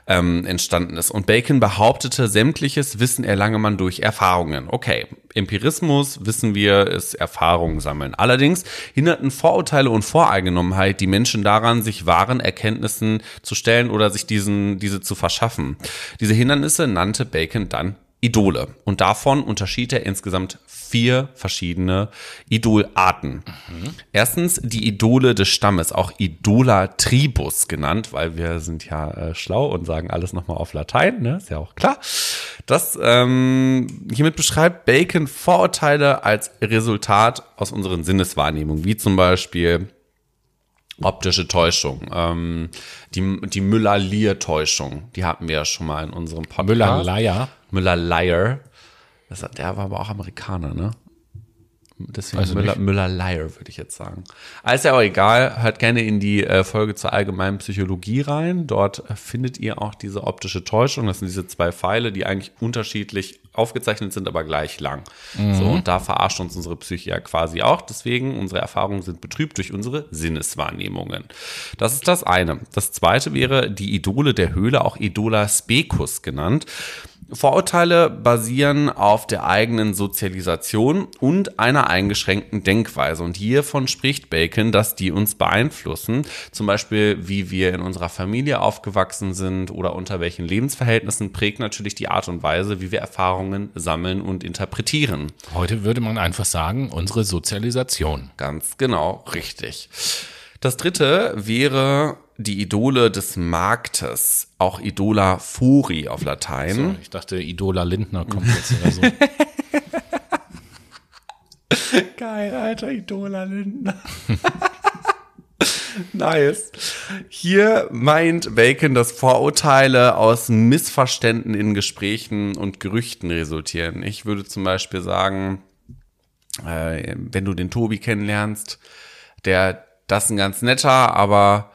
ähm, entstanden ist. Und Bacon behauptete, sämtliches Wissen erlange man durch Erfahrungen. Okay, Empirismus, wissen wir, ist Erfahrung sammeln. Allerdings hinderten Vorurteile und Voreingenommenheit die Menschen daran, sich wahren Erkenntnissen zu stellen oder sich diesen, diese zu verschaffen. Diese Hindernisse nannte Bacon dann Idole. Und davon unterschied er insgesamt vier verschiedene Idolarten. Erstens die Idole des Stammes, auch Idola Tribus genannt, weil wir sind ja äh, schlau und sagen alles nochmal auf Latein, ne? ist ja auch klar. Das ähm, hiermit beschreibt Bacon Vorurteile als Resultat aus unseren Sinneswahrnehmungen, wie zum Beispiel optische Täuschung, ähm, die, die Müller-Lier-Täuschung, die hatten wir ja schon mal in unserem Podcast. Müller-Leier. Müller-Liar. Der war aber auch Amerikaner, ne? Deswegen ich Müller, nicht. Müller-Liar, würde ich jetzt sagen. Ist ja auch egal. Hört gerne in die äh, Folge zur allgemeinen Psychologie rein. Dort äh, findet ihr auch diese optische Täuschung. Das sind diese zwei Pfeile, die eigentlich unterschiedlich aufgezeichnet sind, aber gleich lang. So, und da verarscht uns unsere Psyche ja quasi auch. Deswegen, unsere Erfahrungen sind betrübt durch unsere Sinneswahrnehmungen. Das ist das eine. Das zweite wäre die Idole der Höhle, auch Idola Specus genannt. Vorurteile basieren auf der eigenen Sozialisation und einer eingeschränkten Denkweise. Und hiervon spricht Bacon, dass die uns beeinflussen. Zum Beispiel, wie wir in unserer Familie aufgewachsen sind oder unter welchen Lebensverhältnissen prägt natürlich die Art und Weise, wie wir Erfahrungen sammeln und interpretieren. Heute würde man einfach sagen, unsere Sozialisation. Ganz genau, richtig. Das dritte wäre die Idole des Marktes, auch Idola Furi auf Latein. So, ich dachte, Idola Lindner kommt jetzt oder so. Geil, alter Idola Lindner. Nice. Hier meint Bacon, dass Vorurteile aus Missverständen in Gesprächen und Gerüchten resultieren. Ich würde zum Beispiel sagen, äh, wenn du den Tobi kennenlernst, der, das ist ein ganz netter, aber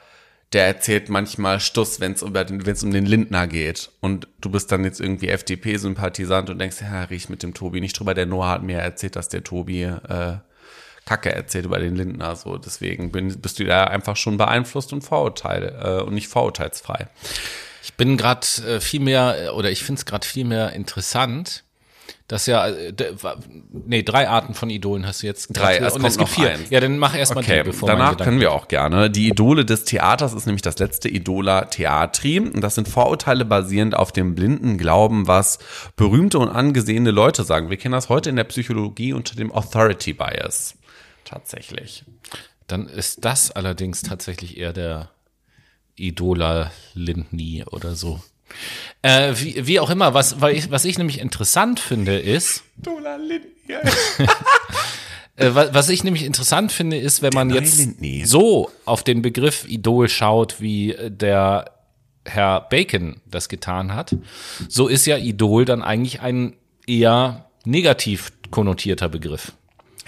der erzählt manchmal Stuss, wenn es um, um den Lindner geht. Und du bist dann jetzt irgendwie FDP-Sympathisant und denkst, ja, riech mit dem Tobi nicht drüber. Der Noah hat mir erzählt, dass der Tobi äh, Kacke erzählt über den Lindner. So, deswegen bin, bist du da einfach schon beeinflusst und Vorurteil äh, und nicht vorurteilsfrei. Ich bin gerade äh, viel mehr, oder ich finde es gerade viel mehr interessant, dass ja, äh, nee, drei Arten von Idolen hast du jetzt. Drei, es und es gibt vier. eins. Ja, dann mach erst mal Okay, die, bevor danach können wir auch gerne. Die Idole des Theaters ist nämlich das letzte Idola Theatri. Und Das sind Vorurteile basierend auf dem blinden Glauben, was berühmte und angesehene Leute sagen. Wir kennen das heute in der Psychologie unter dem Authority Bias. Tatsächlich. Dann ist das allerdings tatsächlich eher der Idola Lindny oder so. Äh, wie, wie auch immer, was, weil ich, was ich nämlich interessant finde, ist, Lindny. äh, wa- was ich nämlich interessant finde, ist, wenn man jetzt so auf den Begriff Idol schaut, wie äh, der Herr Bacon das getan hat, so ist ja Idol dann eigentlich ein eher negativ konnotierter Begriff.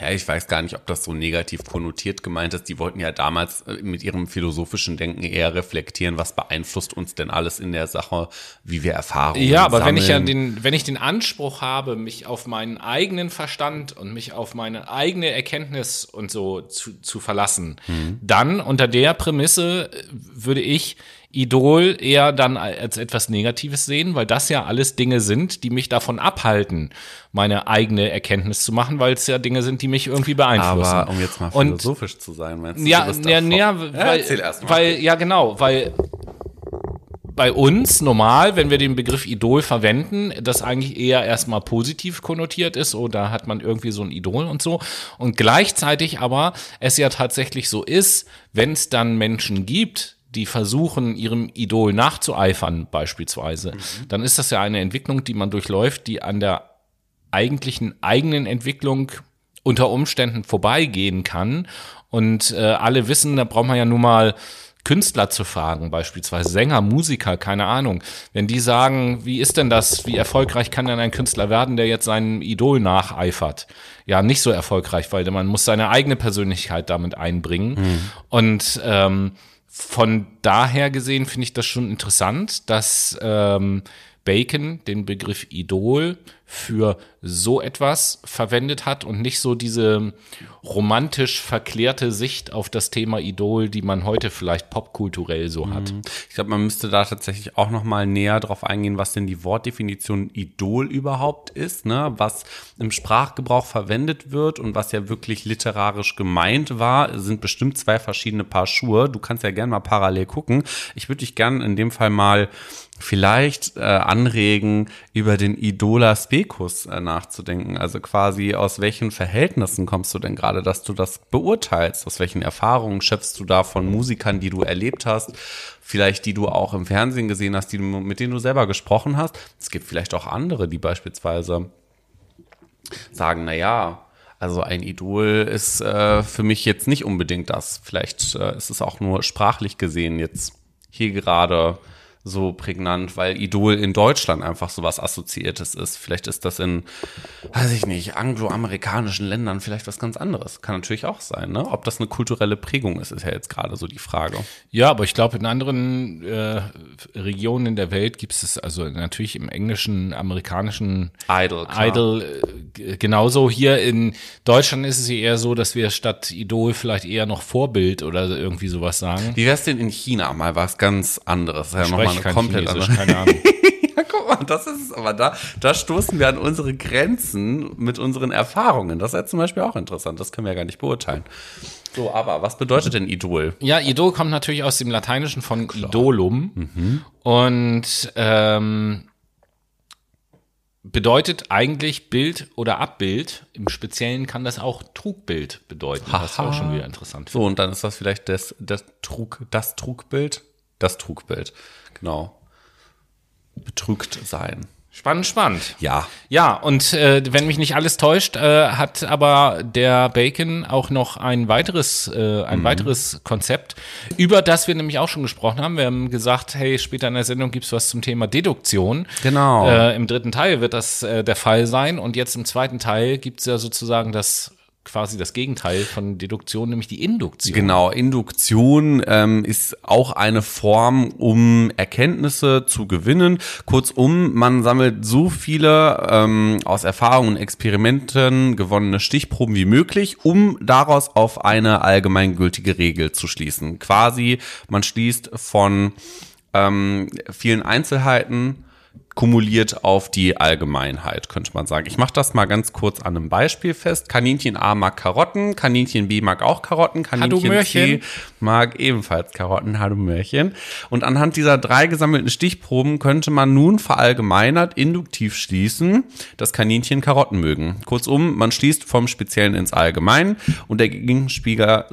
Ja, ich weiß gar nicht, ob das so negativ konnotiert gemeint ist. Die wollten ja damals äh, mit ihrem philosophischen Denken eher reflektieren, was beeinflusst uns denn alles in der Sache, wie wir Erfahrungen Ja, aber wenn ich ja sammeln. den, wenn ich den Anspruch habe, mich auf meinen eigenen Verstand und mich auf meine eigene Erkenntnis und so zu, zu verlassen, dann unter der Prämisse äh, würde ich Idol eher dann als etwas Negatives sehen, weil das ja alles Dinge sind, die mich davon abhalten, meine eigene Erkenntnis zu machen, weil es ja Dinge sind, die mich irgendwie beeinflussen. Aber um jetzt mal Und- philosophisch zu sein, meinst du? Ja, du ja, ja, weil, mal. weil, ja, genau, weil bei uns normal, wenn wir den Begriff Idol verwenden, das eigentlich eher erstmal positiv konnotiert ist oder hat man irgendwie so ein Idol und so. Und gleichzeitig aber es ja tatsächlich so ist, wenn es dann Menschen gibt, die versuchen, ihrem Idol nachzueifern, beispielsweise, dann ist das ja eine Entwicklung, die man durchläuft, die an der eigentlichen eigenen Entwicklung unter Umständen vorbeigehen kann. Und äh, alle wissen, da braucht man ja nun mal Künstler zu fragen, beispielsweise Sänger, Musiker, keine Ahnung. Wenn die sagen, wie ist denn das, wie erfolgreich kann denn ein Künstler werden, der jetzt seinem Idol nacheifert? Ja, nicht so erfolgreich, weil man muss seine eigene Persönlichkeit damit einbringen. Und ähm, von daher gesehen finde ich das schon interessant, dass ähm, Bacon den Begriff Idol für so etwas verwendet hat und nicht so diese romantisch verklärte Sicht auf das Thema Idol, die man heute vielleicht popkulturell so hat. Ich glaube, man müsste da tatsächlich auch noch mal näher drauf eingehen, was denn die Wortdefinition Idol überhaupt ist, ne? was im Sprachgebrauch verwendet wird und was ja wirklich literarisch gemeint war, sind bestimmt zwei verschiedene Paar Schuhe. Du kannst ja gerne mal parallel gucken. Ich würde dich gerne in dem Fall mal vielleicht äh, anregen, über den Idola Specus äh, nachzudenken. Also quasi, aus welchen Verhältnissen kommst du denn gerade, dass du das beurteilst? Aus welchen Erfahrungen schöpfst du da von Musikern, die du erlebt hast? Vielleicht die du auch im Fernsehen gesehen hast, die du, mit denen du selber gesprochen hast. Es gibt vielleicht auch andere, die beispielsweise sagen, na ja, also ein Idol ist äh, für mich jetzt nicht unbedingt das. Vielleicht äh, ist es auch nur sprachlich gesehen jetzt hier gerade so prägnant, weil Idol in Deutschland einfach so was Assoziiertes ist. Vielleicht ist das in, weiß ich nicht, angloamerikanischen Ländern vielleicht was ganz anderes. Kann natürlich auch sein, ne? Ob das eine kulturelle Prägung ist, ist ja jetzt gerade so die Frage. Ja, aber ich glaube, in anderen äh, Regionen in der Welt gibt es also natürlich im englischen, amerikanischen Idol, klar. Idol äh, genauso. Hier in Deutschland ist es ja eher so, dass wir statt Idol vielleicht eher noch Vorbild oder irgendwie sowas sagen. Wie wär's denn in China mal was ganz anderes? Ja eine kein komplett Chinesisch, andere. keine Ahnung. Ja, guck mal, das ist es. Aber da, da stoßen wir an unsere Grenzen mit unseren Erfahrungen. Das ist ja zum Beispiel auch interessant. Das können wir ja gar nicht beurteilen. So, aber was bedeutet denn Idol? Ja, Idol kommt natürlich aus dem Lateinischen von Idolum und ähm, bedeutet eigentlich Bild oder Abbild. Im Speziellen kann das auch Trugbild bedeuten, was Haha. auch schon wieder interessant So, und dann ist das vielleicht das, das, Trug, das Trugbild? Das Trugbild, genau. Betrügt sein. Spannend, spannend. Ja. Ja, und äh, wenn mich nicht alles täuscht, äh, hat aber der Bacon auch noch ein weiteres, äh, ein mhm. weiteres Konzept, über das wir nämlich auch schon gesprochen haben. Wir haben gesagt, hey, später in der Sendung gibt's was zum Thema Deduktion. Genau. Äh, Im dritten Teil wird das äh, der Fall sein. Und jetzt im zweiten Teil gibt's ja sozusagen das quasi das Gegenteil von Deduktion, nämlich die Induktion. Genau, Induktion ähm, ist auch eine Form, um Erkenntnisse zu gewinnen. Kurzum, man sammelt so viele ähm, aus Erfahrungen und Experimenten gewonnene Stichproben wie möglich, um daraus auf eine allgemeingültige Regel zu schließen. Quasi, man schließt von ähm, vielen Einzelheiten kumuliert auf die Allgemeinheit, könnte man sagen. Ich mache das mal ganz kurz an einem Beispiel fest. Kaninchen A mag Karotten, Kaninchen B mag auch Karotten, Kaninchen C mag ebenfalls Karotten, hallo Mörchen. Und anhand dieser drei gesammelten Stichproben könnte man nun verallgemeinert induktiv schließen, dass Kaninchen Karotten mögen. Kurzum, man schließt vom Speziellen ins Allgemein und der Gegenspieler,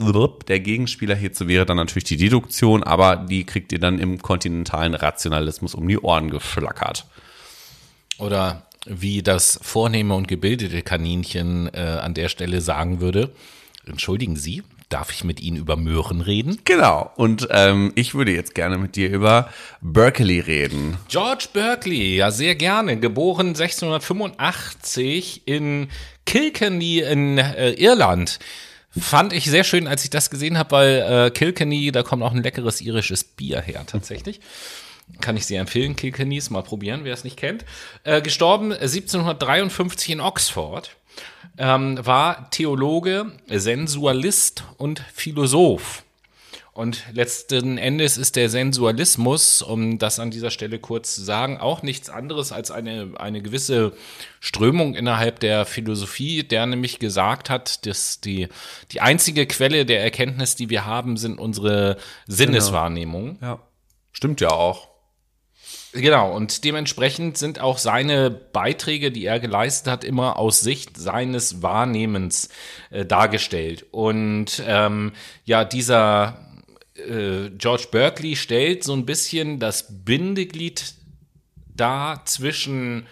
der Gegenspieler hierzu wäre dann natürlich die Deduktion, aber die kriegt ihr dann im kontinentalen Rationalismus um die Ohren geflackert. Oder wie das vornehme und gebildete Kaninchen äh, an der Stelle sagen würde, entschuldigen Sie, darf ich mit Ihnen über Möhren reden? Genau. Und ähm, ich würde jetzt gerne mit dir über Berkeley reden. George Berkeley, ja sehr gerne. Geboren 1685 in Kilkenny in äh, Irland. Fand ich sehr schön, als ich das gesehen habe, weil äh, Kilkenny, da kommt auch ein leckeres irisches Bier her tatsächlich. Kann ich sehr empfehlen, Kilkennies, mal probieren, wer es nicht kennt. Äh, gestorben 1753 in Oxford. Ähm, war Theologe, Sensualist und Philosoph. Und letzten Endes ist der Sensualismus, um das an dieser Stelle kurz zu sagen, auch nichts anderes als eine, eine gewisse Strömung innerhalb der Philosophie, der nämlich gesagt hat, dass die, die einzige Quelle der Erkenntnis, die wir haben, sind unsere Sinneswahrnehmungen. Genau. Ja. Stimmt ja auch. Genau, und dementsprechend sind auch seine Beiträge, die er geleistet hat, immer aus Sicht seines Wahrnehmens äh, dargestellt. Und ähm, ja, dieser äh, George Berkeley stellt so ein bisschen das Bindeglied dar zwischen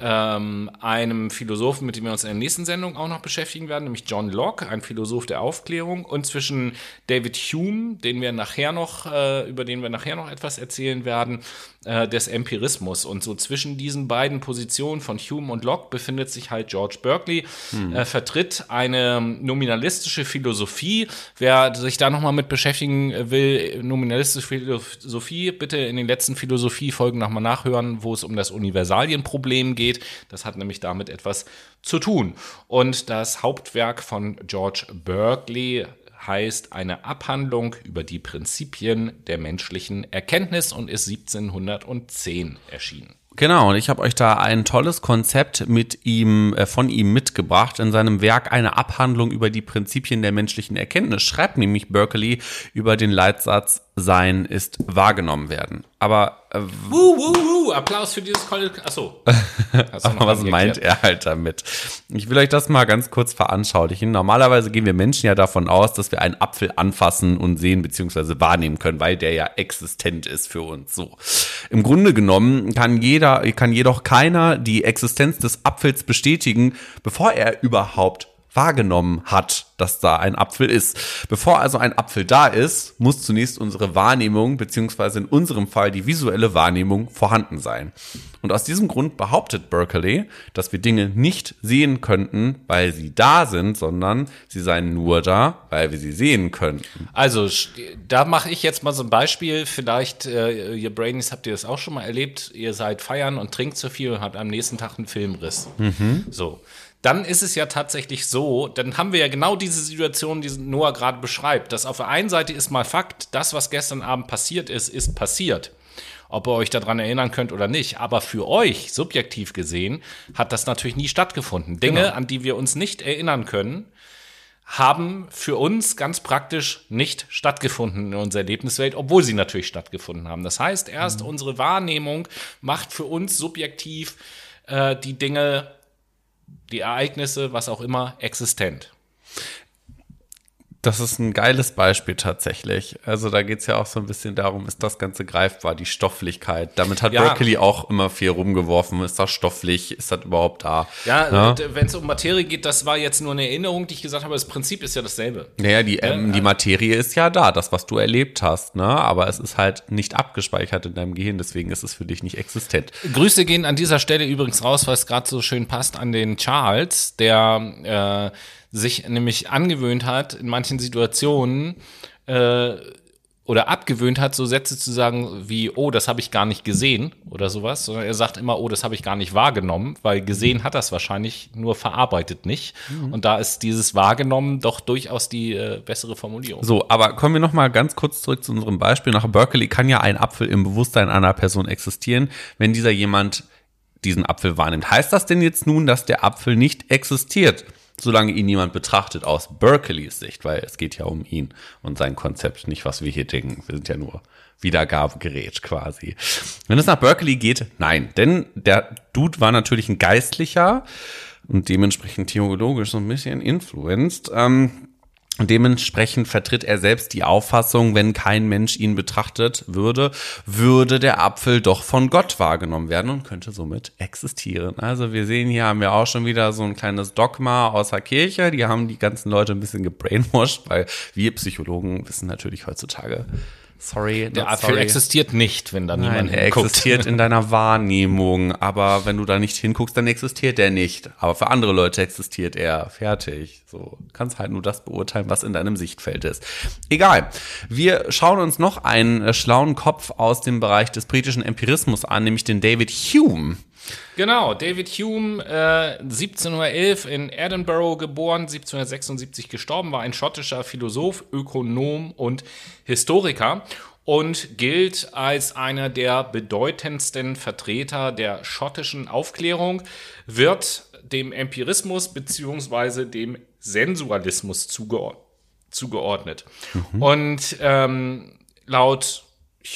ähm, einem Philosophen, mit dem wir uns in der nächsten Sendung auch noch beschäftigen werden, nämlich John Locke, ein Philosoph der Aufklärung, und zwischen David Hume, den wir nachher noch, äh, über den wir nachher noch etwas erzählen werden, äh, des Empirismus. Und so zwischen diesen beiden Positionen von Hume und Locke befindet sich halt George Berkeley, hm. äh, vertritt eine nominalistische Philosophie. Wer sich da nochmal mit beschäftigen will, nominalistische Philosophie, bitte in den letzten Philosophiefolgen nochmal nachhören, wo es um das Universalienproblem geht. Das hat nämlich damit etwas zu tun. Und das Hauptwerk von George Berkeley heißt eine Abhandlung über die Prinzipien der menschlichen Erkenntnis und ist 1710 erschienen. Genau, und ich habe euch da ein tolles Konzept mit ihm, äh, von ihm mitgebracht. In seinem Werk eine Abhandlung über die Prinzipien der menschlichen Erkenntnis schreibt nämlich Berkeley über den Leitsatz Sein ist wahrgenommen werden. Aber äh, wuh, wuh, wuh. Applaus für dieses Call. Achso. Aber was meint er halt damit? Ich will euch das mal ganz kurz veranschaulichen. Normalerweise gehen wir Menschen ja davon aus, dass wir einen Apfel anfassen und sehen bzw. wahrnehmen können, weil der ja existent ist für uns. So. Im Grunde genommen kann jeder, kann jedoch keiner die Existenz des Apfels bestätigen, bevor er überhaupt wahrgenommen hat, dass da ein Apfel ist. Bevor also ein Apfel da ist, muss zunächst unsere Wahrnehmung beziehungsweise in unserem Fall die visuelle Wahrnehmung vorhanden sein. Und aus diesem Grund behauptet Berkeley, dass wir Dinge nicht sehen könnten, weil sie da sind, sondern sie seien nur da, weil wir sie sehen könnten. Also da mache ich jetzt mal so ein Beispiel. Vielleicht, äh, ihr Brainies, habt ihr das auch schon mal erlebt? Ihr seid feiern und trinkt zu viel und habt am nächsten Tag einen Filmriss. Mhm. So dann ist es ja tatsächlich so, dann haben wir ja genau diese Situation, die Noah gerade beschreibt, dass auf der einen Seite ist mal Fakt, das, was gestern Abend passiert ist, ist passiert. Ob ihr euch daran erinnern könnt oder nicht. Aber für euch, subjektiv gesehen, hat das natürlich nie stattgefunden. Dinge, genau. an die wir uns nicht erinnern können, haben für uns ganz praktisch nicht stattgefunden in unserer Erlebniswelt, obwohl sie natürlich stattgefunden haben. Das heißt, erst mhm. unsere Wahrnehmung macht für uns subjektiv äh, die Dinge die Ereignisse, was auch immer, existent. Das ist ein geiles Beispiel tatsächlich. Also da geht's ja auch so ein bisschen darum, ist das Ganze greifbar, die Stofflichkeit. Damit hat Ja. Berkeley auch immer viel rumgeworfen. Ist das stofflich? Ist das überhaupt da? Ja, Ja. wenn es um Materie geht, das war jetzt nur eine Erinnerung, die ich gesagt habe. Das Prinzip ist ja dasselbe. Naja, die, ähm, die Materie ist ja da, das, was du erlebt hast, ne? Aber es ist halt nicht abgespeichert in deinem Gehirn, deswegen ist es für dich nicht existent. Grüße gehen an dieser Stelle übrigens raus, weil es gerade so schön passt an den Charles, der äh, sich nämlich angewöhnt hat, in manchen Situationen äh, oder abgewöhnt hat, so Sätze zu sagen wie, oh, das habe ich gar nicht gesehen oder sowas, sondern er sagt immer, oh, das habe ich gar nicht wahrgenommen, weil gesehen hat das wahrscheinlich, nur verarbeitet nicht. Und da ist dieses wahrgenommen doch durchaus die äh, bessere Formulierung. So, aber kommen wir noch mal ganz kurz zurück zu unserem Beispiel. Nach Berkeley kann ja ein Apfel im Bewusstsein einer Person existieren, wenn dieser jemand diesen Apfel wahrnimmt. Heißt das denn jetzt nun, dass der Apfel nicht existiert, solange ihn niemand betrachtet aus Berkeleys Sicht? Weil es geht ja um ihn und sein Konzept, nicht was wir hier denken. Wir sind ja nur Wiedergabegerät quasi. Wenn es nach Berkeley geht, nein. Denn der Dude war natürlich ein Geistlicher und dementsprechend theologisch so ein bisschen influenced. Ähm, und dementsprechend vertritt er selbst die Auffassung, wenn kein Mensch ihn betrachtet würde, würde der Apfel doch von Gott wahrgenommen werden und könnte somit existieren. Also wir sehen hier haben wir auch schon wieder so ein kleines Dogma aus der Kirche. Die haben die ganzen Leute ein bisschen gebrainwashed, weil wir Psychologen wissen natürlich heutzutage, sorry, Der Apfel sorry. existiert nicht, wenn da Nein, niemand er hinguckt. existiert in deiner Wahrnehmung, aber wenn du da nicht hinguckst, dann existiert er nicht. Aber für andere Leute existiert er. Fertig. So kannst halt nur das beurteilen, was in deinem Sichtfeld ist. Egal. Wir schauen uns noch einen äh, schlauen Kopf aus dem Bereich des britischen Empirismus an, nämlich den David Hume. Genau, David Hume, äh, 1711 in Edinburgh geboren, 1776 gestorben, war ein schottischer Philosoph, Ökonom und Historiker und gilt als einer der bedeutendsten Vertreter der schottischen Aufklärung, wird dem Empirismus beziehungsweise dem Sensualismus zugeor zugeordnet. Und ähm, laut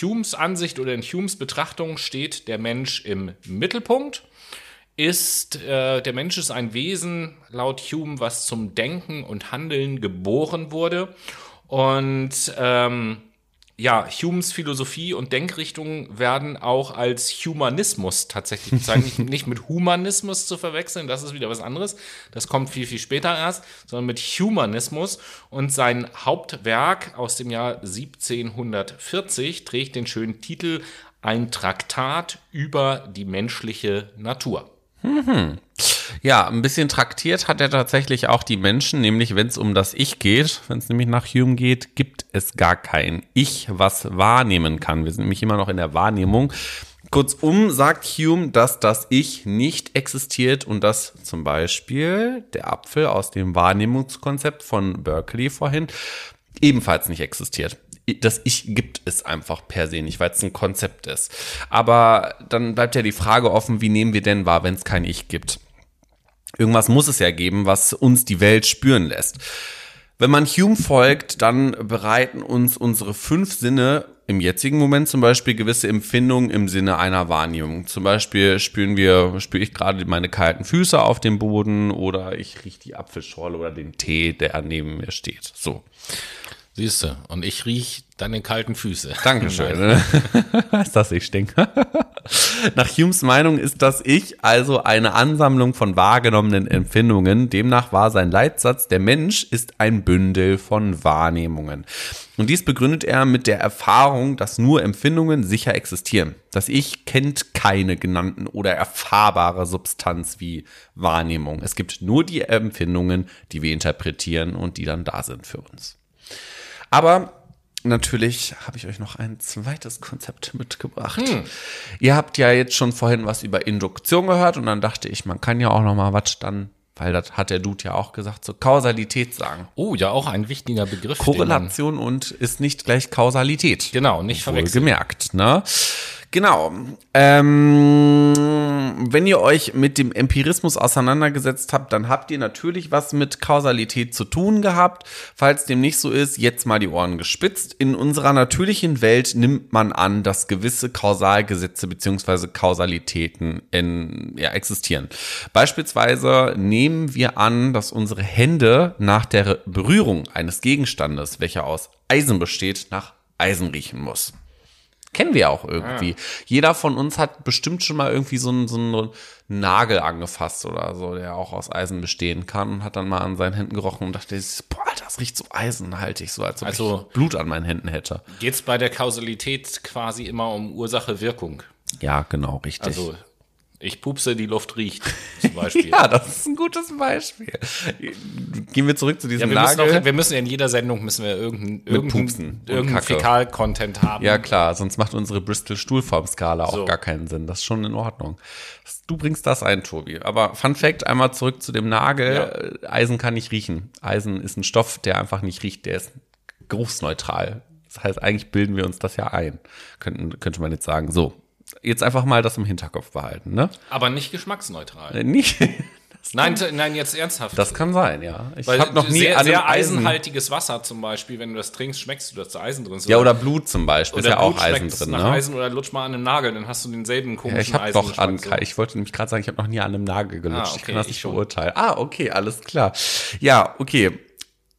Humes Ansicht oder in Humes Betrachtung steht der Mensch im Mittelpunkt. Ist äh, der Mensch ist ein Wesen laut Hume, was zum Denken und Handeln geboren wurde und ähm, ja, Humes Philosophie und Denkrichtung werden auch als Humanismus tatsächlich bezeichnet. nicht, mit Humanismus zu verwechseln, das ist wieder was anderes. Das kommt viel, viel später erst, sondern mit Humanismus. Und sein Hauptwerk aus dem Jahr 1740 trägt den schönen Titel Ein Traktat über die menschliche Natur. Ja, ein bisschen traktiert hat er tatsächlich auch die Menschen, nämlich wenn es um das Ich geht, wenn es nämlich nach Hume geht, gibt es gar kein Ich, was wahrnehmen kann. Wir sind nämlich immer noch in der Wahrnehmung. Kurzum sagt Hume, dass das Ich nicht existiert und dass zum Beispiel der Apfel aus dem Wahrnehmungskonzept von Berkeley vorhin ebenfalls nicht existiert. Das Ich gibt es einfach per se nicht, weil es ein Konzept ist. Aber dann bleibt ja die Frage offen, wie nehmen wir denn wahr, wenn es kein Ich gibt? Irgendwas muss es ja geben, was uns die Welt spüren lässt. Wenn man Hume folgt, dann bereiten uns unsere fünf Sinne im jetzigen Moment zum Beispiel gewisse Empfindungen im Sinne einer Wahrnehmung. Zum Beispiel spüren wir, spüre ich gerade meine kalten Füße auf dem Boden oder ich rieche die Apfelschorle oder den Tee, der neben mir steht. So. Siehst du, und ich riech deine kalten Füße. Dankeschön. ist das ich stinke? Nach Humes Meinung ist das Ich also eine Ansammlung von wahrgenommenen Empfindungen. Demnach war sein Leitsatz, der Mensch ist ein Bündel von Wahrnehmungen. Und dies begründet er mit der Erfahrung, dass nur Empfindungen sicher existieren. Das Ich kennt keine genannten oder erfahrbare Substanz wie Wahrnehmung. Es gibt nur die Empfindungen, die wir interpretieren und die dann da sind für uns. Aber natürlich habe ich euch noch ein zweites Konzept mitgebracht. Ihr habt ja jetzt schon vorhin was über Induktion gehört und dann dachte ich, man kann ja auch noch mal was dann, weil das hat der Dude ja auch gesagt, zur Kausalität sagen. Oh, ja, auch ein wichtiger Begriff. Korrelation und ist nicht gleich Kausalität. Genau, nicht verwechseln. Wohlgemerkt, ne? Genau. Ähm, wenn ihr euch mit dem Empirismus auseinandergesetzt habt, dann habt ihr natürlich was mit Kausalität zu tun gehabt. Falls dem nicht so ist, jetzt mal die Ohren gespitzt. In unserer natürlichen Welt nimmt man an, dass gewisse Kausalgesetze beziehungsweise Kausalitäten in, ja, existieren. Beispielsweise nehmen wir an, dass unsere Hände nach der Berührung eines Gegenstandes, welcher aus Eisen besteht, nach Eisen riechen muss. Kennen wir auch irgendwie. Ah. Jeder von uns hat bestimmt schon mal irgendwie so einen, so einen Nagel angefasst oder so, der auch aus Eisen bestehen kann und hat dann mal an seinen Händen gerochen und dachte, boah, das riecht so eisenhaltig, so als ob also, ich Blut an meinen Händen hätte. Geht es bei der Kausalität quasi immer um Ursache-Wirkung? Ja, genau, richtig. Also ich pupse, die Luft riecht, zum Beispiel. ja, das ist ein gutes Beispiel. Gehen wir zurück zu diesem ja, wir Nagel. Müssen auch, wir müssen in jeder Sendung müssen wir irgendeinen irgendein, irgendein Fäkal-Content haben. Ja, klar, sonst macht unsere Bristol-Stuhlformskala auch so. gar keinen Sinn. Das ist schon in Ordnung. Du bringst das ein, Tobi. Aber Fun Fact, einmal zurück zu dem Nagel. Ja. Eisen kann nicht riechen. Eisen ist ein Stoff, der einfach nicht riecht. Der ist geruchsneutral. Das heißt, eigentlich bilden wir uns das ja ein. Könnten, könnte man jetzt sagen. So, jetzt einfach mal das im Hinterkopf behalten, ne? Aber nicht geschmacksneutral. Äh, nicht. Nein, nein, jetzt ernsthaft. Das kann sein, ja. Ich habe noch nie sehr, sehr eisenhaltiges Wasser zum Beispiel, wenn du das trinkst, schmeckst du, dass da Eisen drin ist. Ja, oder Blut zum Beispiel, oder ist ja Blut auch Eisen drin. Nach ne? Eisen oder lutsch mal an einem Nagel, dann hast du denselben komischen ja, ich hab doch an, so. Ich wollte nämlich gerade sagen, ich habe noch nie an einem Nagel gelutscht. Ah, okay, ich kann das nicht beurteilen. Ah, okay, alles klar. Ja, okay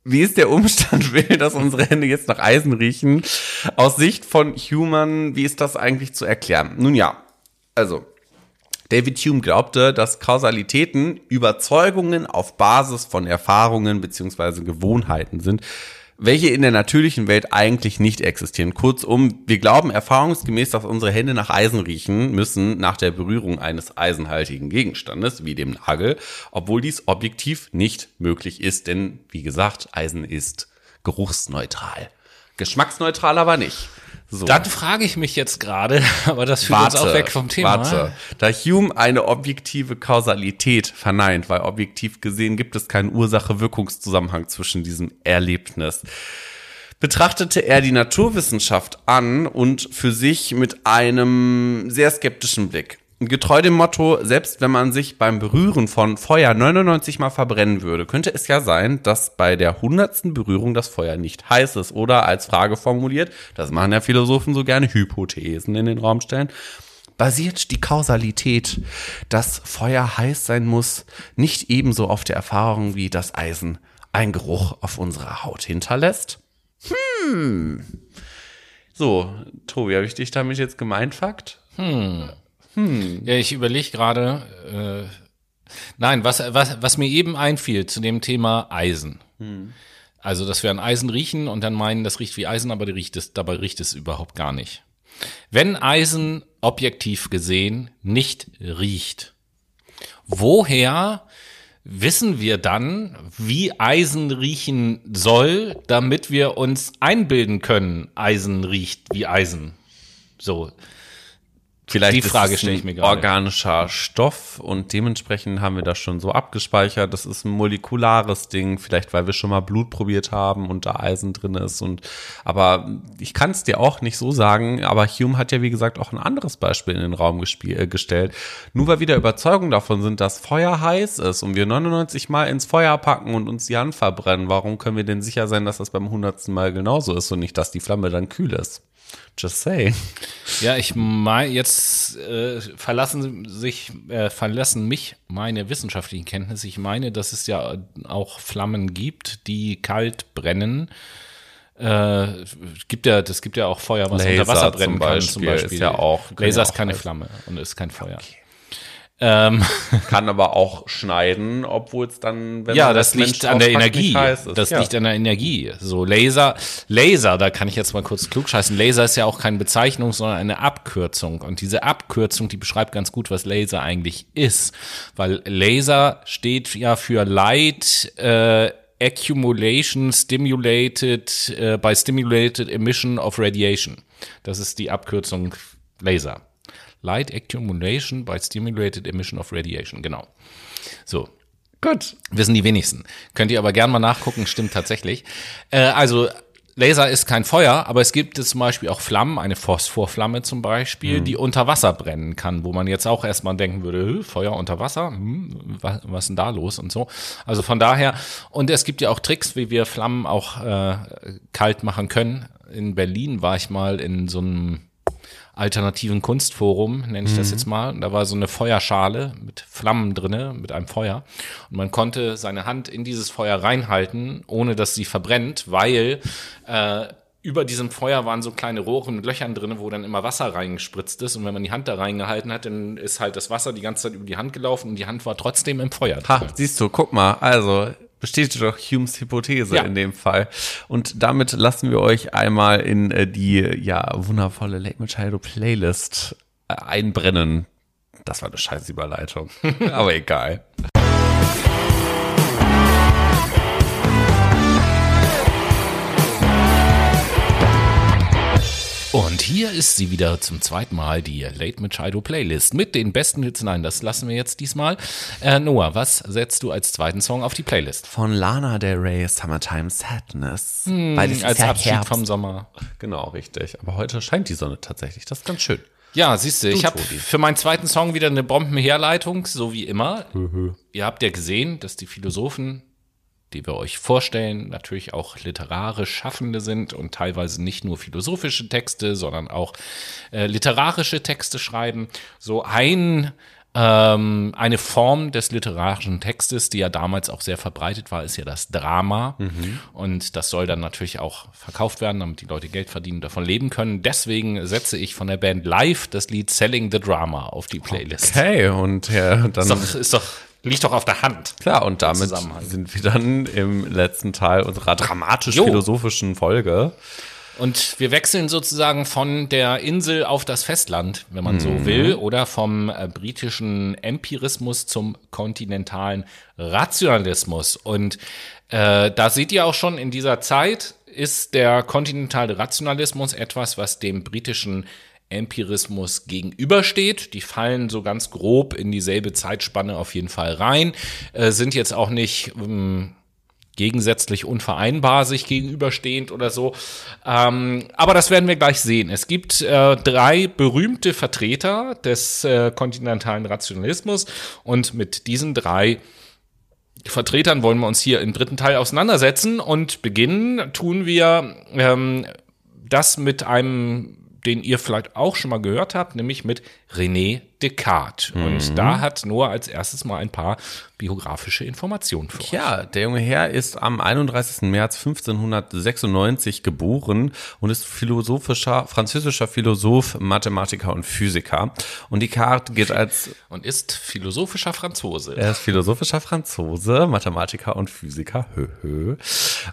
wie ist der Umstand will, dass unsere Hände jetzt nach Eisen riechen? Aus Sicht von Human, wie ist das eigentlich zu erklären? Nun ja, also David Hume glaubte, dass Kausalitäten Überzeugungen auf Basis von Erfahrungen beziehungsweise Gewohnheiten sind, welche in der natürlichen Welt eigentlich nicht existieren. Kurzum, wir glauben erfahrungsgemäß, dass unsere Hände nach Eisen riechen müssen nach der Berührung eines eisenhaltigen Gegenstandes, wie dem Nagel, obwohl dies objektiv nicht möglich ist, denn wie gesagt, Eisen ist geruchsneutral. Geschmacksneutral aber nicht. So. Dann frage ich mich jetzt gerade, aber das führt warte, uns auch weg vom Thema. Warte. Da Hume eine objektive Kausalität verneint, weil objektiv gesehen gibt es keinen Ursache-Wirkungszusammenhang zwischen diesem Erlebnis, betrachtete er die Naturwissenschaft an und für sich mit einem sehr skeptischen Blick. Getreu dem Motto, selbst wenn man sich beim Berühren von Feuer 99 mal verbrennen würde, könnte es ja sein, dass bei der hundertsten Berührung das Feuer nicht heiß ist. Oder als Frage formuliert, das machen ja Philosophen so gerne, Hypothesen in den Raum stellen. Basiert die Kausalität, dass Feuer heiß sein muss, nicht ebenso auf der Erfahrung, wie das Eisen einen Geruch auf unserer Haut hinterlässt? Hm. So, Tobi, habe ich dich damit jetzt gemeint, Fakt? Hm. Hm. Ja, ich überlege gerade. Äh, nein, was, was, was mir eben einfiel zu dem Thema Eisen. Hm. Also, dass wir an Eisen riechen und dann meinen, das riecht wie Eisen, aber riecht es, dabei riecht es überhaupt gar nicht. Wenn Eisen objektiv gesehen nicht riecht, woher wissen wir dann, wie Eisen riechen soll, damit wir uns einbilden können, Eisen riecht wie Eisen? So. Vielleicht die Frage stelle ich mir gerade. Organischer Stoff und dementsprechend haben wir das schon so abgespeichert. Das ist ein molekulares Ding, vielleicht weil wir schon mal Blut probiert haben und da Eisen drin ist. Und aber ich kann es dir auch nicht so sagen. Aber Hume hat ja wie gesagt auch ein anderes Beispiel in den Raum gespiel, äh, gestellt. Nur weil wir der Überzeugung davon sind, dass Feuer heiß ist und wir 99 Mal ins Feuer packen und uns die Hand verbrennen, warum können wir denn sicher sein, dass das beim hundertsten Mal genauso ist und nicht, dass die Flamme dann kühl ist? Just say. Ja, ich meine, jetzt äh, verlassen sich, äh, verlassen mich meine wissenschaftlichen Kenntnisse. Ich meine, dass es ja auch Flammen gibt, die kalt brennen. Äh, gibt ja, das gibt ja auch Feuer, was Laser unter Wasser brennen kann, zum Beispiel. Ist ja auch, Laser ist keine Flamme und ist kein Feuer. Okay. Ähm. Kann aber auch schneiden, obwohl es dann, wenn ja, das, das liegt an der Energie. Das ja. liegt an der Energie. So Laser, Laser, da kann ich jetzt mal kurz klugscheißen. Laser ist ja auch keine Bezeichnung, sondern eine Abkürzung. Und diese Abkürzung, die beschreibt ganz gut, was Laser eigentlich ist, weil Laser steht ja für Light. Äh, Accumulation Stimulated uh, by Stimulated Emission of Radiation. Das ist die Abkürzung Laser. Light Accumulation by Stimulated Emission of Radiation, genau. So. Gut. Wissen die wenigsten. Könnt ihr aber gern mal nachgucken, stimmt tatsächlich. Äh, also Laser ist kein Feuer, aber es gibt zum Beispiel auch Flammen, eine Phosphorflamme zum Beispiel, mhm. die unter Wasser brennen kann, wo man jetzt auch erstmal denken würde, Feuer unter Wasser, hm, was, was ist denn da los und so. Also von daher, und es gibt ja auch Tricks, wie wir Flammen auch äh, kalt machen können. In Berlin war ich mal in so einem alternativen Kunstforum, nenne ich das mhm. jetzt mal. Da war so eine Feuerschale mit Flammen drinne, mit einem Feuer. Und man konnte seine Hand in dieses Feuer reinhalten, ohne dass sie verbrennt, weil äh, über diesem Feuer waren so kleine Rohre mit Löchern drin, wo dann immer Wasser reingespritzt ist. Und wenn man die Hand da reingehalten hat, dann ist halt das Wasser die ganze Zeit über die Hand gelaufen und die Hand war trotzdem im Feuer. Ha, siehst du, guck mal, also bestätigt doch Humes Hypothese ja. in dem Fall. Und damit lassen wir euch einmal in äh, die ja wundervolle Late Machado Playlist äh, einbrennen. Das war eine scheiß Überleitung. Aber egal. Und hier ist sie wieder zum zweiten Mal, die Late Machado Playlist mit den besten Hits. Nein, das lassen wir jetzt diesmal. Äh, Noah, was setzt du als zweiten Song auf die Playlist? Von Lana Del Rey, Summertime Sadness. Hm, Weil als ja Abschied Herbst. vom Sommer. Genau, richtig. Aber heute scheint die Sonne tatsächlich. Das ist ganz schön. Ja, siehst du, ich habe für meinen zweiten Song wieder eine Bombenherleitung, so wie immer. Ihr habt ja gesehen, dass die Philosophen die wir euch vorstellen, natürlich auch literarisch Schaffende sind und teilweise nicht nur philosophische Texte, sondern auch äh, literarische Texte schreiben. So ein ähm, eine Form des literarischen Textes, die ja damals auch sehr verbreitet war, ist ja das Drama. Mhm. Und das soll dann natürlich auch verkauft werden, damit die Leute Geld verdienen, davon leben können. Deswegen setze ich von der Band Live das Lied Selling the Drama auf die Playlist. Okay, und ja, dann. Ist doch, ist doch Liegt doch auf der Hand. Klar, und damit sind wir dann im letzten Teil unserer dramatisch-philosophischen Folge. Und wir wechseln sozusagen von der Insel auf das Festland, wenn man mhm. so will, oder vom äh, britischen Empirismus zum kontinentalen Rationalismus. Und äh, da seht ihr auch schon, in dieser Zeit ist der kontinentale Rationalismus etwas, was dem britischen Empirismus gegenübersteht. Die fallen so ganz grob in dieselbe Zeitspanne auf jeden Fall rein, äh, sind jetzt auch nicht ähm, gegensätzlich unvereinbar sich gegenüberstehend oder so. Ähm, aber das werden wir gleich sehen. Es gibt äh, drei berühmte Vertreter des äh, kontinentalen Rationalismus und mit diesen drei Vertretern wollen wir uns hier im dritten Teil auseinandersetzen und beginnen tun wir ähm, das mit einem den ihr vielleicht auch schon mal gehört habt, nämlich mit René Descartes. Mhm. Und da hat Noah als erstes mal ein paar biografische Informationen für euch. Ja, der junge Herr ist am 31. März 1596 geboren und ist philosophischer, französischer Philosoph, Mathematiker und Physiker. Und Descartes gilt als... Und ist philosophischer Franzose. Er ist philosophischer Franzose, Mathematiker und Physiker. Hö, hö.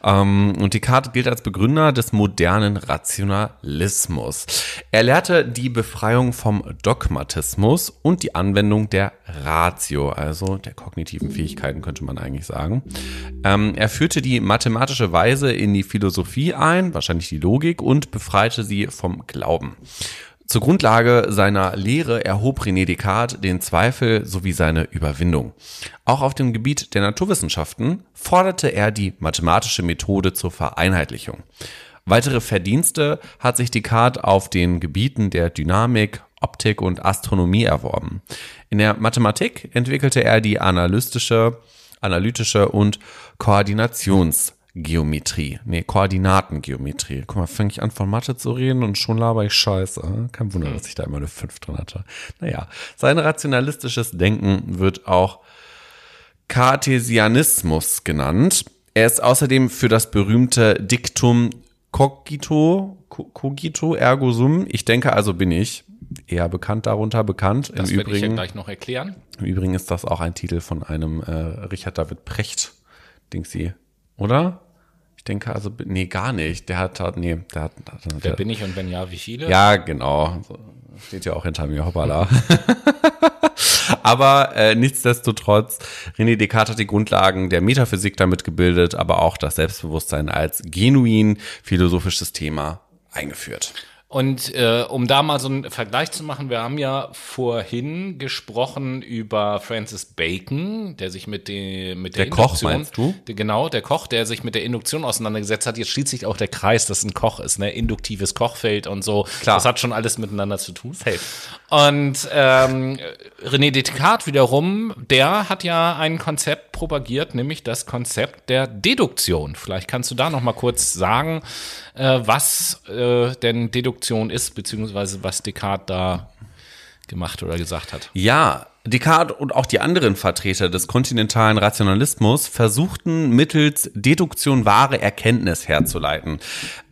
Ähm, und Descartes gilt als Begründer des modernen Rationalismus. Er lehrte die Befreiung vom Dogmatismus und die Anwendung der Ratio, also der kognitiven Fähigkeiten könnte man eigentlich sagen. Ähm, er führte die mathematische Weise in die Philosophie ein, wahrscheinlich die Logik, und befreite sie vom Glauben. Zur Grundlage seiner Lehre erhob René Descartes den Zweifel sowie seine Überwindung. Auch auf dem Gebiet der Naturwissenschaften forderte er die mathematische Methode zur Vereinheitlichung. Weitere Verdienste hat sich Descartes auf den Gebieten der Dynamik, Optik und Astronomie erworben. In der Mathematik entwickelte er die analytische, analytische und Koordinationsgeometrie. Nee, Koordinatengeometrie. Guck mal, fange ich an von Mathe zu reden und schon laber ich Scheiße. Kein Wunder, dass ich da immer eine 5 drin hatte. Naja, sein rationalistisches Denken wird auch Cartesianismus genannt. Er ist außerdem für das berühmte Diktum cogito, cogito ergo sum. Ich denke also bin ich eher bekannt darunter bekannt. Das Im werde Übrigen, ich ja gleich noch erklären. Im Übrigen ist das auch ein Titel von einem äh, Richard David Precht, Dingsy, oder? Ich denke also, nee, gar nicht. Der hat, nee, der hat. hat Wer bin ich und wenn ja, wie viele? Ja, genau. Steht ja auch hinter mir, hoppala. aber äh, nichtsdestotrotz, René Descartes hat die Grundlagen der Metaphysik damit gebildet, aber auch das Selbstbewusstsein als genuin philosophisches Thema eingeführt. Und äh, um da mal so einen Vergleich zu machen, wir haben ja vorhin gesprochen über Francis Bacon, der sich mit, die, mit der, Der Koch, Induktion, meinst du? Der, genau, der Koch, der sich mit der Induktion auseinandergesetzt hat. Jetzt schließt sich auch der Kreis, dass ein Koch ist, ne? Induktives Kochfeld und so. Klar. Das hat schon alles miteinander zu tun. Und ähm, René Descartes wiederum, der hat ja ein Konzept propagiert, nämlich das Konzept der Deduktion. Vielleicht kannst du da noch mal kurz sagen, äh, was äh, denn Deduktion ist, beziehungsweise was Descartes da gemacht oder gesagt hat. Ja, Descartes und auch die anderen Vertreter des kontinentalen Rationalismus versuchten mittels Deduktion wahre Erkenntnis herzuleiten.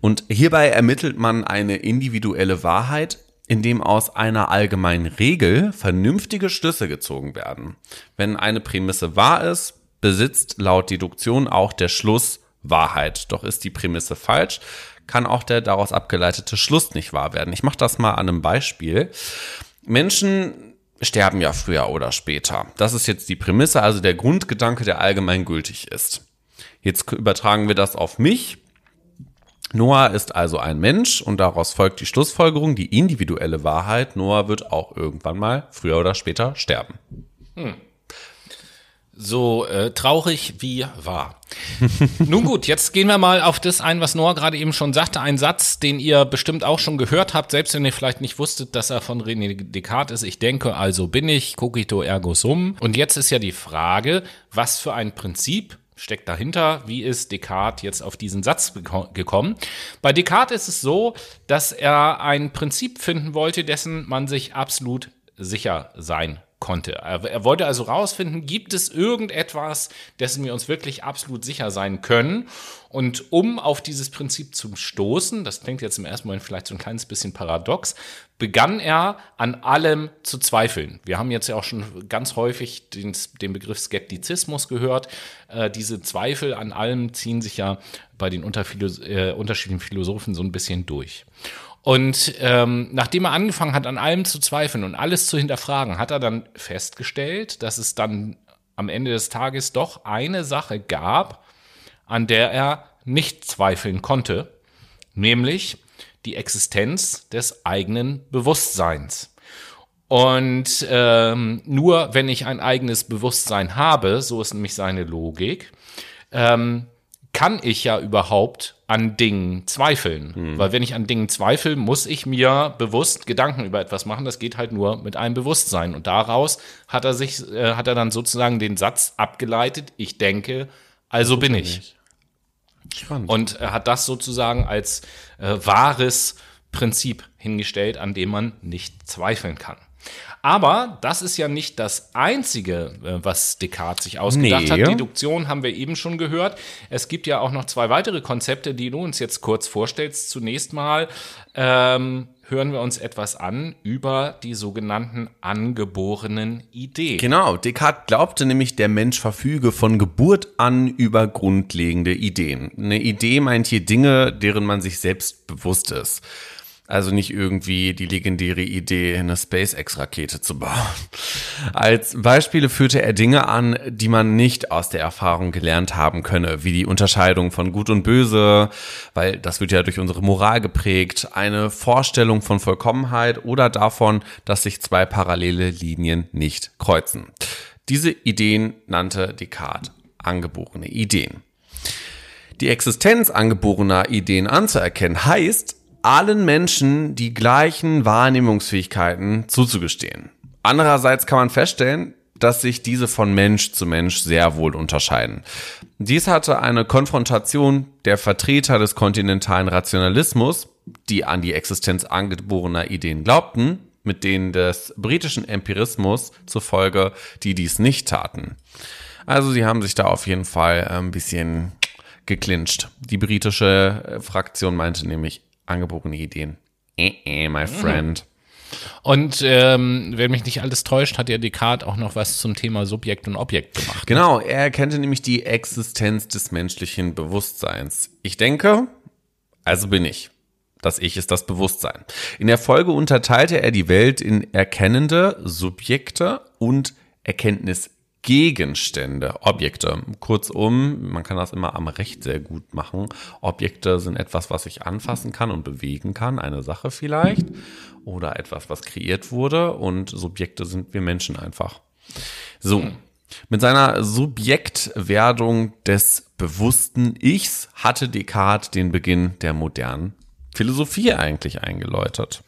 Und hierbei ermittelt man eine individuelle Wahrheit, indem aus einer allgemeinen Regel vernünftige Schlüsse gezogen werden. Wenn eine Prämisse wahr ist, besitzt laut Deduktion auch der Schluss Wahrheit. Doch ist die Prämisse falsch, kann auch der daraus abgeleitete Schluss nicht wahr werden. Ich mache das mal an einem Beispiel. Menschen sterben ja früher oder später. Das ist jetzt die Prämisse, also der Grundgedanke, der allgemein gültig ist. Jetzt übertragen wir das auf mich. Noah ist also ein Mensch und daraus folgt die Schlussfolgerung, die individuelle Wahrheit. Noah wird auch irgendwann mal früher oder später sterben. So äh, traurig wie wahr. Nun gut, jetzt gehen wir mal auf das ein, was Noah gerade eben schon sagte. Ein Satz, den ihr bestimmt auch schon gehört habt, selbst wenn ihr vielleicht nicht wusstet, dass er von René Descartes ist. Ich denke, also bin ich, cogito ergo sum. Und jetzt ist ja die Frage, was für ein Prinzip steckt dahinter? Wie ist Descartes jetzt auf diesen Satz geko- gekommen? Bei Descartes ist es so, dass er ein Prinzip finden wollte, dessen man sich absolut sicher sein konnte. Er, wollte also rausfinden, gibt es irgendetwas, dessen wir uns wirklich absolut sicher sein können? Und um auf dieses Prinzip zu stoßen, das klingt jetzt im ersten Moment vielleicht so ein kleines bisschen paradox, begann er an allem zu zweifeln. Wir haben jetzt ja auch schon ganz häufig den, den Begriff Skeptizismus gehört. Äh, diese Zweifel an allem ziehen sich ja bei den äh, unterschiedlichen Philosophen so ein bisschen durch. Und ähm, nachdem er angefangen hat, an allem zu zweifeln und alles zu hinterfragen, hat er dann festgestellt, dass es dann am Ende des Tages doch eine Sache gab, an der er nicht zweifeln konnte, nämlich die Existenz des eigenen Bewusstseins. Und ähm, nur wenn ich ein eigenes Bewusstsein habe, so ist nämlich seine Logik, ähm, kann ich ja überhaupt an Dingen zweifeln. Weil wenn ich an Dingen zweifle, muss ich mir bewusst Gedanken über etwas machen. Das geht halt nur mit einem Bewusstsein. Und daraus hat er sich, äh, hat er dann sozusagen den Satz abgeleitet, ich denke, also bin ich. Spannend. Und er hat das sozusagen als äh, wahres Prinzip hingestellt, an dem man nicht zweifeln kann. Aber das ist ja nicht das Einzige, äh, was Descartes sich ausgedacht Nee. hat. Deduktion haben wir eben schon gehört. Es gibt ja auch noch zwei weitere Konzepte, die du uns jetzt kurz vorstellst. Zunächst mal ähm, hören wir uns etwas an über die sogenannten angeborenen Ideen. Genau, Descartes glaubte nämlich, der Mensch verfüge von Geburt an über grundlegende Ideen. Eine Idee meint hier Dinge, deren man sich selbst bewusst ist. Also nicht irgendwie die legendäre Idee, eine SpaceX-Rakete zu bauen. Als Beispiele führte er Dinge an, die man nicht aus der Erfahrung gelernt haben könne, wie die Unterscheidung von Gut und Böse, weil das wird ja durch unsere Moral geprägt, eine Vorstellung von Vollkommenheit oder davon, dass sich zwei parallele Linien nicht kreuzen. Diese Ideen nannte Descartes angeborene Ideen. Die Existenz angeborener Ideen anzuerkennen heißt, allen Menschen die gleichen Wahrnehmungsfähigkeiten zuzugestehen. Andererseits kann man feststellen, dass sich diese von Mensch zu Mensch sehr wohl unterscheiden. Dies hatte eine Konfrontation der Vertreter des kontinentalen Rationalismus, die an die Existenz angeborener Ideen glaubten, mit denen des britischen Empirismus zufolge, die dies nicht taten. Also sie haben sich da auf jeden Fall ein bisschen geklincht. Die britische äh, Fraktion meinte nämlich angeborene Ideen. Eh, eh, my friend. Und ähm, wenn mich nicht alles täuscht, hat ja Descartes auch noch was zum Thema Subjekt und Objekt gemacht. Genau, er erkannte nämlich die Existenz des menschlichen Bewusstseins. Ich denke, also bin ich. Das Ich ist das Bewusstsein. In der Folge unterteilte er die Welt in erkennende Subjekte und Gegenstände, Objekte. Kurzum, man kann das immer am Recht sehr gut machen. Objekte sind etwas, was ich anfassen kann und bewegen kann, eine Sache vielleicht, oder etwas, was kreiert wurde und Subjekte sind wir Menschen einfach. So, mit seiner Subjektwerdung des bewussten Ichs hatte Descartes den Beginn der modernen Philosophie eigentlich eingeläutet.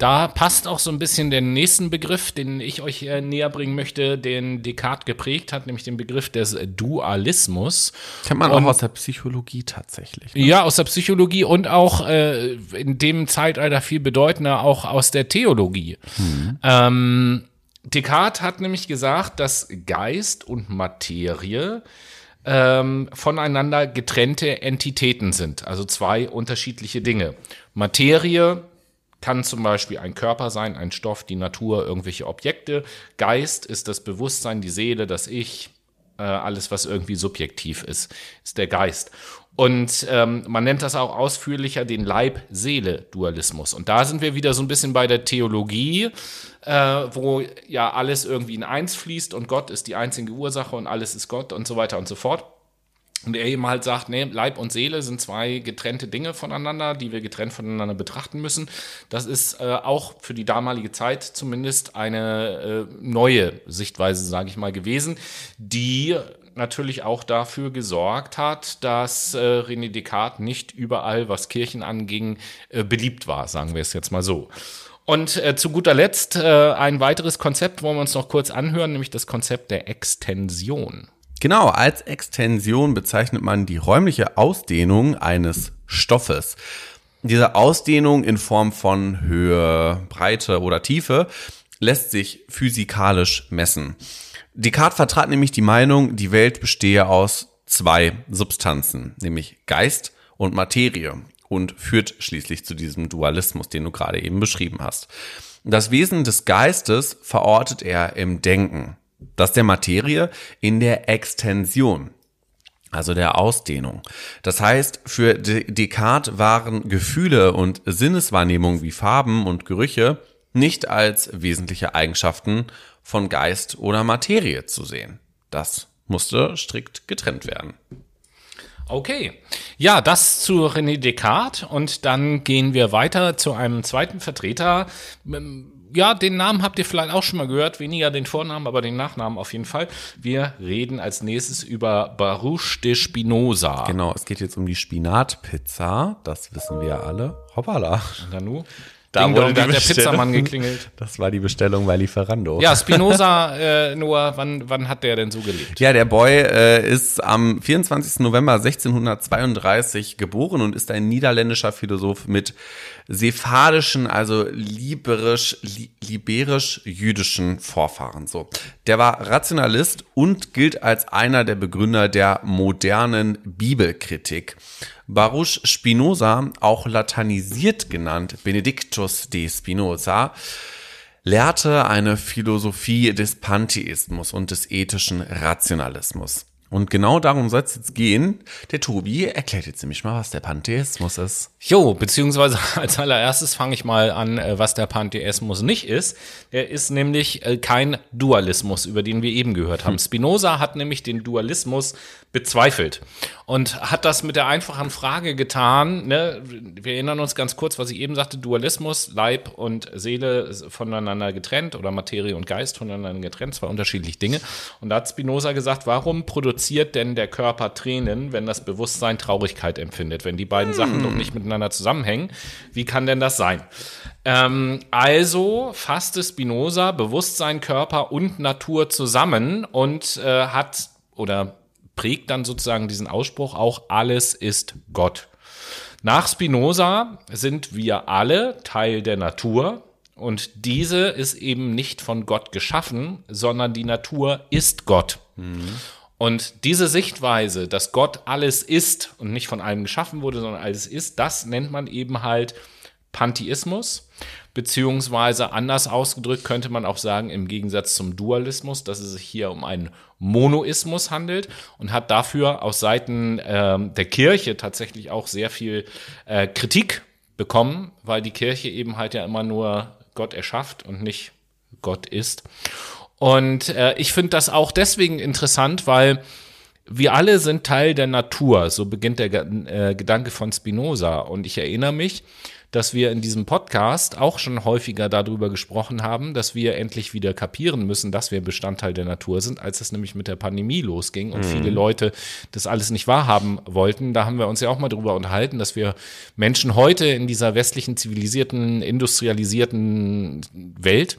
Da passt auch so ein bisschen der nächsten Begriff, den ich euch äh, näher bringen möchte, den Descartes geprägt hat, nämlich den Begriff des Dualismus. Kennt man und, auch aus der Psychologie tatsächlich. Ne? Ja, aus der Psychologie und auch äh, in dem Zeitalter viel bedeutender auch aus der Theologie. Hm. Ähm, Descartes hat nämlich gesagt, dass Geist und Materie ähm, voneinander getrennte Entitäten sind, also zwei unterschiedliche Dinge. Materie kann zum Beispiel ein Körper sein, ein Stoff, die Natur, irgendwelche Objekte. Geist ist das Bewusstsein, die Seele, das Ich, äh, alles, was irgendwie subjektiv ist, ist der Geist. Und ähm, man nennt das auch ausführlicher den Leib-Seele-Dualismus. Und da sind wir wieder so ein bisschen bei der Theologie, äh, wo ja alles irgendwie in eins fließt und Gott ist die einzige Ursache und alles ist Gott und so weiter und so fort. Und er eben halt sagt, nee, Leib und Seele sind zwei getrennte Dinge voneinander, die wir getrennt voneinander betrachten müssen. Das ist äh, auch für die damalige Zeit zumindest eine äh, neue Sichtweise, sage ich mal, gewesen, die natürlich auch dafür gesorgt hat, dass äh, René Descartes nicht überall, was Kirchen anging, äh, beliebt war, sagen wir es jetzt mal so. Und äh, zu guter Letzt äh, ein weiteres Konzept, wollen wir uns noch kurz anhören, nämlich das Konzept der Extension. Genau, als Extension bezeichnet man die räumliche Ausdehnung eines Stoffes. Diese Ausdehnung in Form von Höhe, Breite oder Tiefe lässt sich physikalisch messen. Descartes vertrat nämlich die Meinung, die Welt bestehe aus zwei Substanzen, nämlich Geist und Materie und führt schließlich zu diesem Dualismus, den du gerade eben beschrieben hast. Das Wesen des Geistes verortet er im Denken das der Materie in der Extension, also der Ausdehnung. Das heißt, für Descartes waren Gefühle und Sinneswahrnehmung wie Farben und Gerüche nicht als wesentliche Eigenschaften von Geist oder Materie zu sehen. Das musste strikt getrennt werden. Okay. Ja, das zu René Descartes und dann gehen wir weiter zu einem zweiten Vertreter ja, den Namen habt ihr vielleicht auch schon mal gehört, weniger den Vornamen, aber den Nachnamen auf jeden Fall. Wir reden als nächstes über Baruch de Spinoza. Genau, es geht jetzt um die Spinatpizza, das wissen wir alle. Hoppala. Nanu. Da Ding wurde da hat der Pizzamann geklingelt. Das war die Bestellung bei Lieferando. Ja, Spinoza, äh, Noah, wann, wann hat der denn so gelebt? Ja, der Boy äh, ist am 24. November 1632 geboren und ist ein niederländischer Philosoph mit sephardischen, also liberisch, li liberisch-jüdischen Vorfahren. So, der war Rationalist und gilt als einer der Begründer der modernen Bibelkritik. Baruch Spinoza, auch latinisiert genannt Benedictus de Spinoza, lehrte eine Philosophie des Pantheismus und des ethischen Rationalismus. Und genau darum soll es jetzt gehen. Der Tobi erklärt jetzt nämlich mal, was der Pantheismus ist. Jo, beziehungsweise als allererstes fange ich mal an, äh, was der Pantheismus nicht ist. Er ist nämlich äh, kein Dualismus, über den wir eben gehört haben. Hm. Spinoza hat nämlich den Dualismus bezweifelt und hat das mit der einfachen Frage getan. Ne? Wir erinnern uns ganz kurz, was ich eben sagte: Dualismus, Leib und Seele voneinander getrennt oder Materie und Geist voneinander getrennt, zwei unterschiedliche Dinge. Und da hat Spinoza gesagt: Warum produziert denn der Körper Tränen, wenn das Bewusstsein Traurigkeit empfindet? Wenn die beiden hm. Sachen doch nicht miteinander zusammenhängen, wie kann denn das sein? Ähm, also fasste Spinoza Bewusstsein, Körper und Natur zusammen und äh, hat oder prägt dann sozusagen diesen Ausspruch auch, alles ist Gott. Nach Spinoza sind wir alle Teil der Natur und diese ist eben nicht von Gott geschaffen, sondern die Natur ist Gott. Mhm. Und diese Sichtweise, dass Gott alles ist und nicht von allem geschaffen wurde, sondern alles ist, das nennt man eben halt Pantheismus beziehungsweise anders ausgedrückt könnte man auch sagen, im Gegensatz zum Dualismus, dass es sich hier um einen Monoismus handelt und hat dafür aus Seiten ähm, der Kirche tatsächlich auch sehr viel äh, Kritik bekommen, weil die Kirche eben halt ja immer nur Gott erschafft und nicht Gott ist. Und äh, ich finde das auch deswegen interessant, weil wir alle sind Teil der Natur, so beginnt der äh, Gedanke von Spinoza. Und ich erinnere mich, dass wir in diesem Podcast auch schon häufiger darüber gesprochen haben, dass wir endlich wieder kapieren müssen, dass wir Bestandteil der Natur sind, als es nämlich mit der Pandemie losging und mhm. viele Leute das alles nicht wahrhaben wollten. Da haben wir uns ja auch mal darüber unterhalten, dass wir Menschen heute in dieser westlichen, zivilisierten, industrialisierten Welt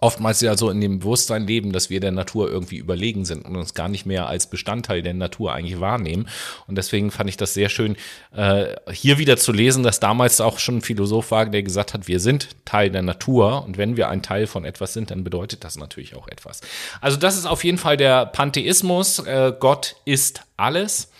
oftmals ja so in dem Bewusstsein leben, dass wir der Natur irgendwie überlegen sind und uns gar nicht mehr als Bestandteil der Natur eigentlich wahrnehmen. Und deswegen fand ich das sehr schön, äh, hier wieder zu lesen, dass damals auch schon ein Philosoph war, der gesagt hat, wir sind Teil der Natur und wenn wir ein Teil von etwas sind, dann bedeutet das natürlich auch etwas. Also das ist auf jeden Fall der Pantheismus. Äh, Gott ist alles.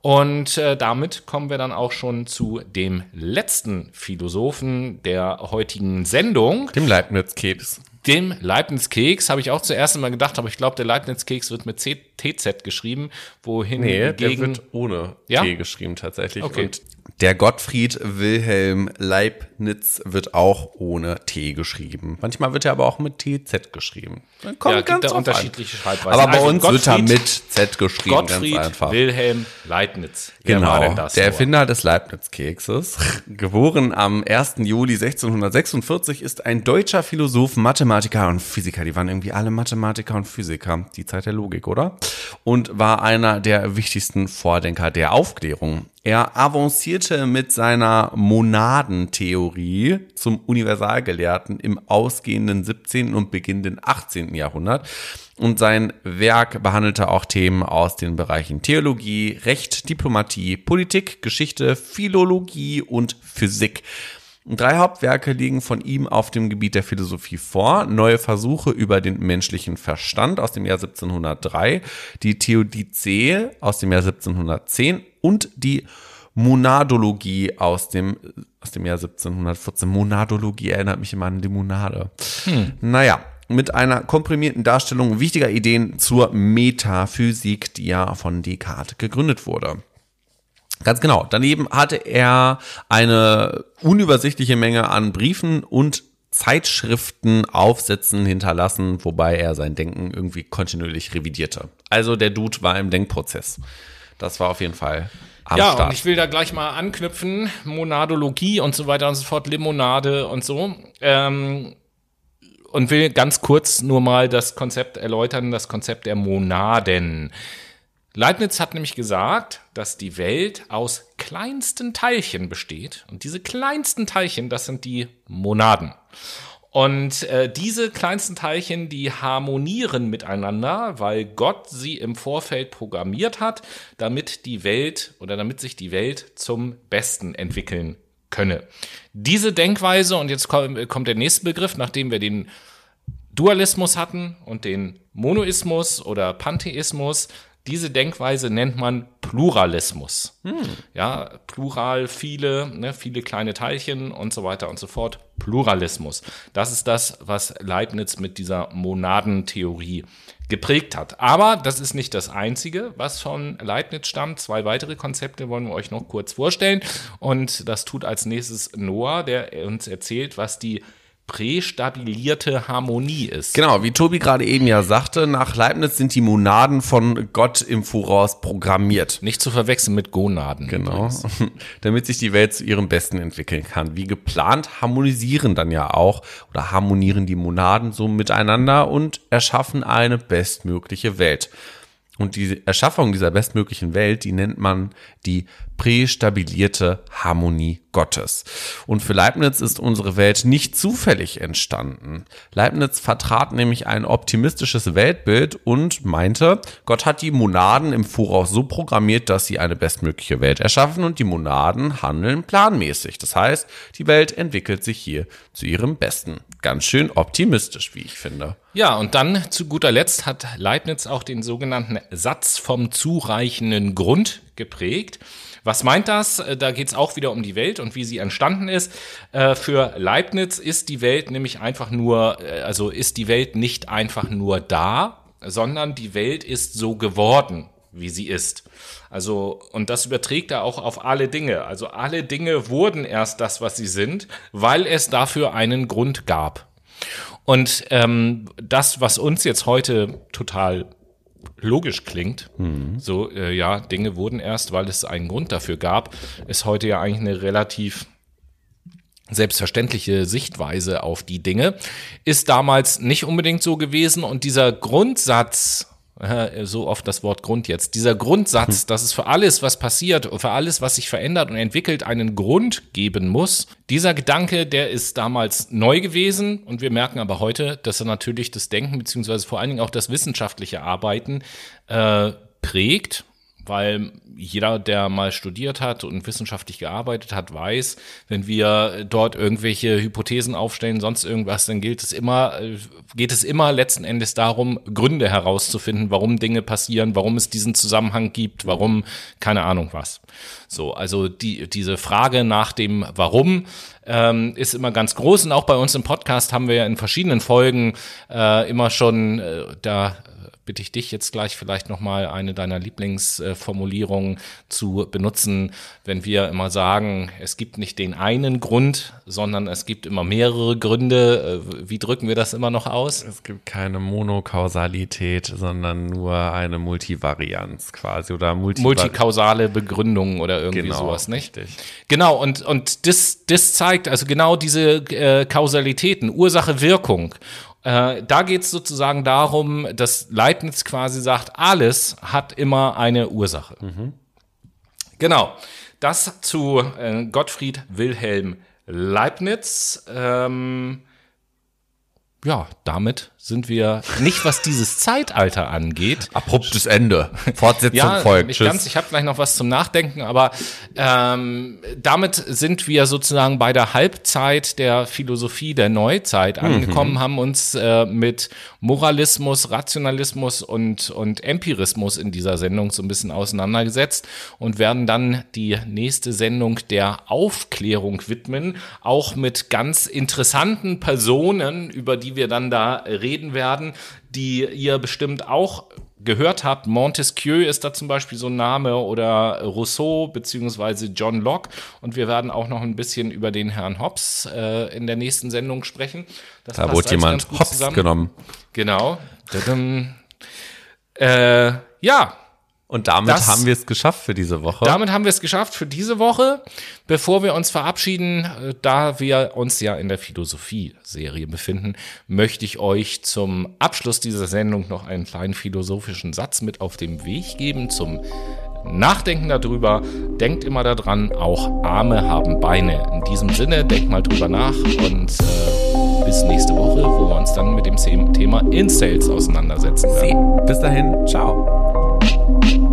Und äh, damit kommen wir dann auch schon zu dem letzten Philosophen der heutigen Sendung. Dem Leibniz-Keks dem Leibniz-Keks habe ich auch zuerst einmal gedacht, aber ich glaube, der Leibniz-Keks wird mit C TZ geschrieben, wohin nee, der wird ohne ja? T geschrieben tatsächlich. Okay. Und der Gottfried Wilhelm Leibniz wird auch ohne T geschrieben. Manchmal wird er aber auch mit TZ geschrieben. Kommt ja, gibt da unterschiedliche Schreibweisen. Aber bei also uns Gottfried, wird er mit Z geschrieben, Gottfried ganz einfach. Wilhelm Leibniz. Wer genau, der nur? Erfinder des Leibniz-Kekses. Geboren am 1. Juli 1646 ist ein deutscher Philosoph, Mathematiker und Physiker. Die waren irgendwie alle Mathematiker und Physiker. Die Zeit der Logik, oder? Und war einer der wichtigsten Vordenker der Aufklärung. Er avancierte mit seiner Monadentheorie zum Universalgelehrten im ausgehenden 17. und beginnenden 18. Jahrhundert. Und sein Werk behandelte auch Themen aus den Bereichen Theologie, Recht, Diplomatie, Politik, Geschichte, Philologie und Physik. Drei Hauptwerke liegen von ihm auf dem Gebiet der Philosophie vor. Neue Versuche über den menschlichen Verstand aus dem Jahr 1703, die Theodizee aus dem Jahr 1710 und die Monadologie aus dem, aus dem Jahr 1714. Monadologie erinnert mich immer an Limonade. Hm. Naja, mit einer komprimierten Darstellung wichtiger Ideen zur Metaphysik, die ja von Descartes gegründet wurde. Ganz genau. Daneben hatte er eine unübersichtliche Menge an Briefen und Zeitschriften, Aufsätzen hinterlassen, wobei er sein Denken irgendwie kontinuierlich revidierte. Also der Dude war im Denkprozess. Das war auf jeden Fall ja, Start. und ich will da gleich mal anknüpfen, Monadologie und so weiter und so fort, Limonade und so. Ähm, und will ganz kurz nur mal das Konzept erläutern, das Konzept der Monaden. Leibniz hat nämlich gesagt, dass die Welt aus kleinsten Teilchen besteht. Und diese kleinsten Teilchen, das sind die Monaden. Und äh, diese kleinsten Teilchen, die harmonieren miteinander, weil Gott sie im Vorfeld programmiert hat, damit die Welt oder damit sich die Welt zum Besten entwickeln könne. Diese Denkweise, und jetzt kommt der nächste Begriff, nachdem wir den Dualismus hatten und den Monoismus oder Pantheismus, diese Denkweise nennt man Pluralismus. Hm. Ja, plural, viele, ne, viele kleine Teilchen und so weiter und so fort. Pluralismus. Das ist das, was Leibniz mit dieser Monadentheorie geprägt hat. Aber das ist nicht das Einzige, was von Leibniz stammt. Zwei weitere Konzepte wollen wir euch noch kurz vorstellen. Und das tut als nächstes Noah, der uns erzählt, was die prästabilierte Harmonie ist. Genau, wie Tobi gerade eben ja sagte, nach Leibniz sind die Monaden von Gott im Voraus programmiert. Nicht zu verwechseln mit Gonaden. Genau, damit sich die Welt zu ihrem Besten entwickeln kann. Wie geplant harmonisieren dann ja auch oder harmonieren die Monaden so miteinander und erschaffen eine bestmögliche Welt. Und die Erschaffung dieser bestmöglichen Welt, die nennt man die prästabilierte Harmonie Gottes. Und für Leibniz ist unsere Welt nicht zufällig entstanden. Leibniz vertrat nämlich ein optimistisches Weltbild und meinte, Gott hat die Monaden im Voraus so programmiert, dass sie eine bestmögliche Welt erschaffen und die Monaden handeln planmäßig. Das heißt, die Welt entwickelt sich hier zu ihrem Besten. Ganz schön optimistisch, wie ich finde. Ja, und dann zu guter Letzt hat Leibniz auch den sogenannten Satz vom zureichenden Grund geprägt. Was meint das? Äh, da geht es auch wieder um die Welt und wie sie entstanden ist. Äh, für Leibniz ist die Welt nämlich einfach nur, äh, also ist die Welt nicht einfach nur da, sondern die Welt ist so geworden, wie sie ist. Also, und das überträgt er auch auf alle Dinge. Also alle Dinge wurden erst das, was sie sind, weil es dafür einen Grund gab. Und ähm, das, was uns jetzt heute total logisch klingt, so äh, ja, Dinge wurden erst, weil es einen Grund dafür gab, ist heute ja eigentlich eine relativ selbstverständliche Sichtweise auf die Dinge, ist damals nicht unbedingt so gewesen und dieser Grundsatz, so oft das Wort Grund jetzt, dieser Grundsatz, dass es für alles, was passiert, für alles, was sich verändert und entwickelt, einen Grund geben muss, dieser Gedanke, der ist damals neu gewesen und wir merken aber heute, dass er natürlich das Denken beziehungsweise vor allen Dingen auch das wissenschaftliche Arbeiten äh, prägt weil jeder, der mal studiert hat und wissenschaftlich gearbeitet hat, weiß, wenn wir dort irgendwelche Hypothesen aufstellen, sonst irgendwas, dann gilt es immer, äh, geht es immer letzten Endes darum, Gründe herauszufinden, warum Dinge passieren, warum es diesen Zusammenhang gibt, warum, keine Ahnung was. So, also die, diese Frage nach dem Warum ähm, ist immer ganz groß und auch bei uns im Podcast haben wir ja in verschiedenen Folgen äh, immer schon äh, da bitte ich dich jetzt gleich vielleicht nochmal eine deiner Lieblingsformulierungen zu benutzen, wenn wir immer sagen, es gibt nicht den einen Grund, sondern es gibt immer mehrere Gründe. Äh, wie drücken wir das immer noch aus? Es gibt keine Monokausalität, sondern nur eine Multivarianz quasi oder Multivar Multikausale Begründung oder irgendwie Genau, sowas, nicht? richtig. Genau, und, und das, das zeigt also genau diese äh, Kausalitäten, Ursache, Wirkung. Äh, da geht es sozusagen darum, dass Leibniz quasi sagt, alles hat immer eine Ursache. Genau. Das zu äh, Gottfried Wilhelm Leibniz. Ähm, ja, damit sind wir nicht, was dieses Zeitalter angeht. Abruptes Ende. Fortsetzung Ja, folgt. ganz. Ich habe gleich noch was zum Nachdenken, aber ähm, damit sind wir sozusagen bei der Halbzeit der Philosophie der Neuzeit angekommen, haben uns äh, mit Moralismus, Rationalismus und, und Empirismus in dieser Sendung so ein bisschen auseinandergesetzt und werden dann die nächste Sendung der Aufklärung widmen, auch mit ganz interessanten Personen, über die wir dann da reden werden, die ihr bestimmt auch gehört habt. Montesquieu ist da zum Beispiel so ein Name oder Rousseau beziehungsweise John Locke. Und wir werden auch noch ein bisschen über den Herrn Hobbes äh, in der nächsten Sendung sprechen. Das Da wurde jemand hops zusammen. genommen. Genau. Äh, ja, Und damit Das- haben wir es geschafft für diese Woche. damit haben wir es geschafft für diese Woche. Bevor wir uns verabschieden, äh, da wir uns ja in der Philosophie-Serie befinden, möchte ich euch zum Abschluss dieser Sendung noch einen kleinen philosophischen Satz mit auf den Weg geben zum Nachdenken darüber. Denkt immer daran, auch Arme haben Beine. In diesem Sinne, denkt mal drüber nach und äh, bis nächste Woche, wo wir uns dann mit dem Thema In-Sales auseinandersetzen werden. Bis dahin. Ciao. thank you.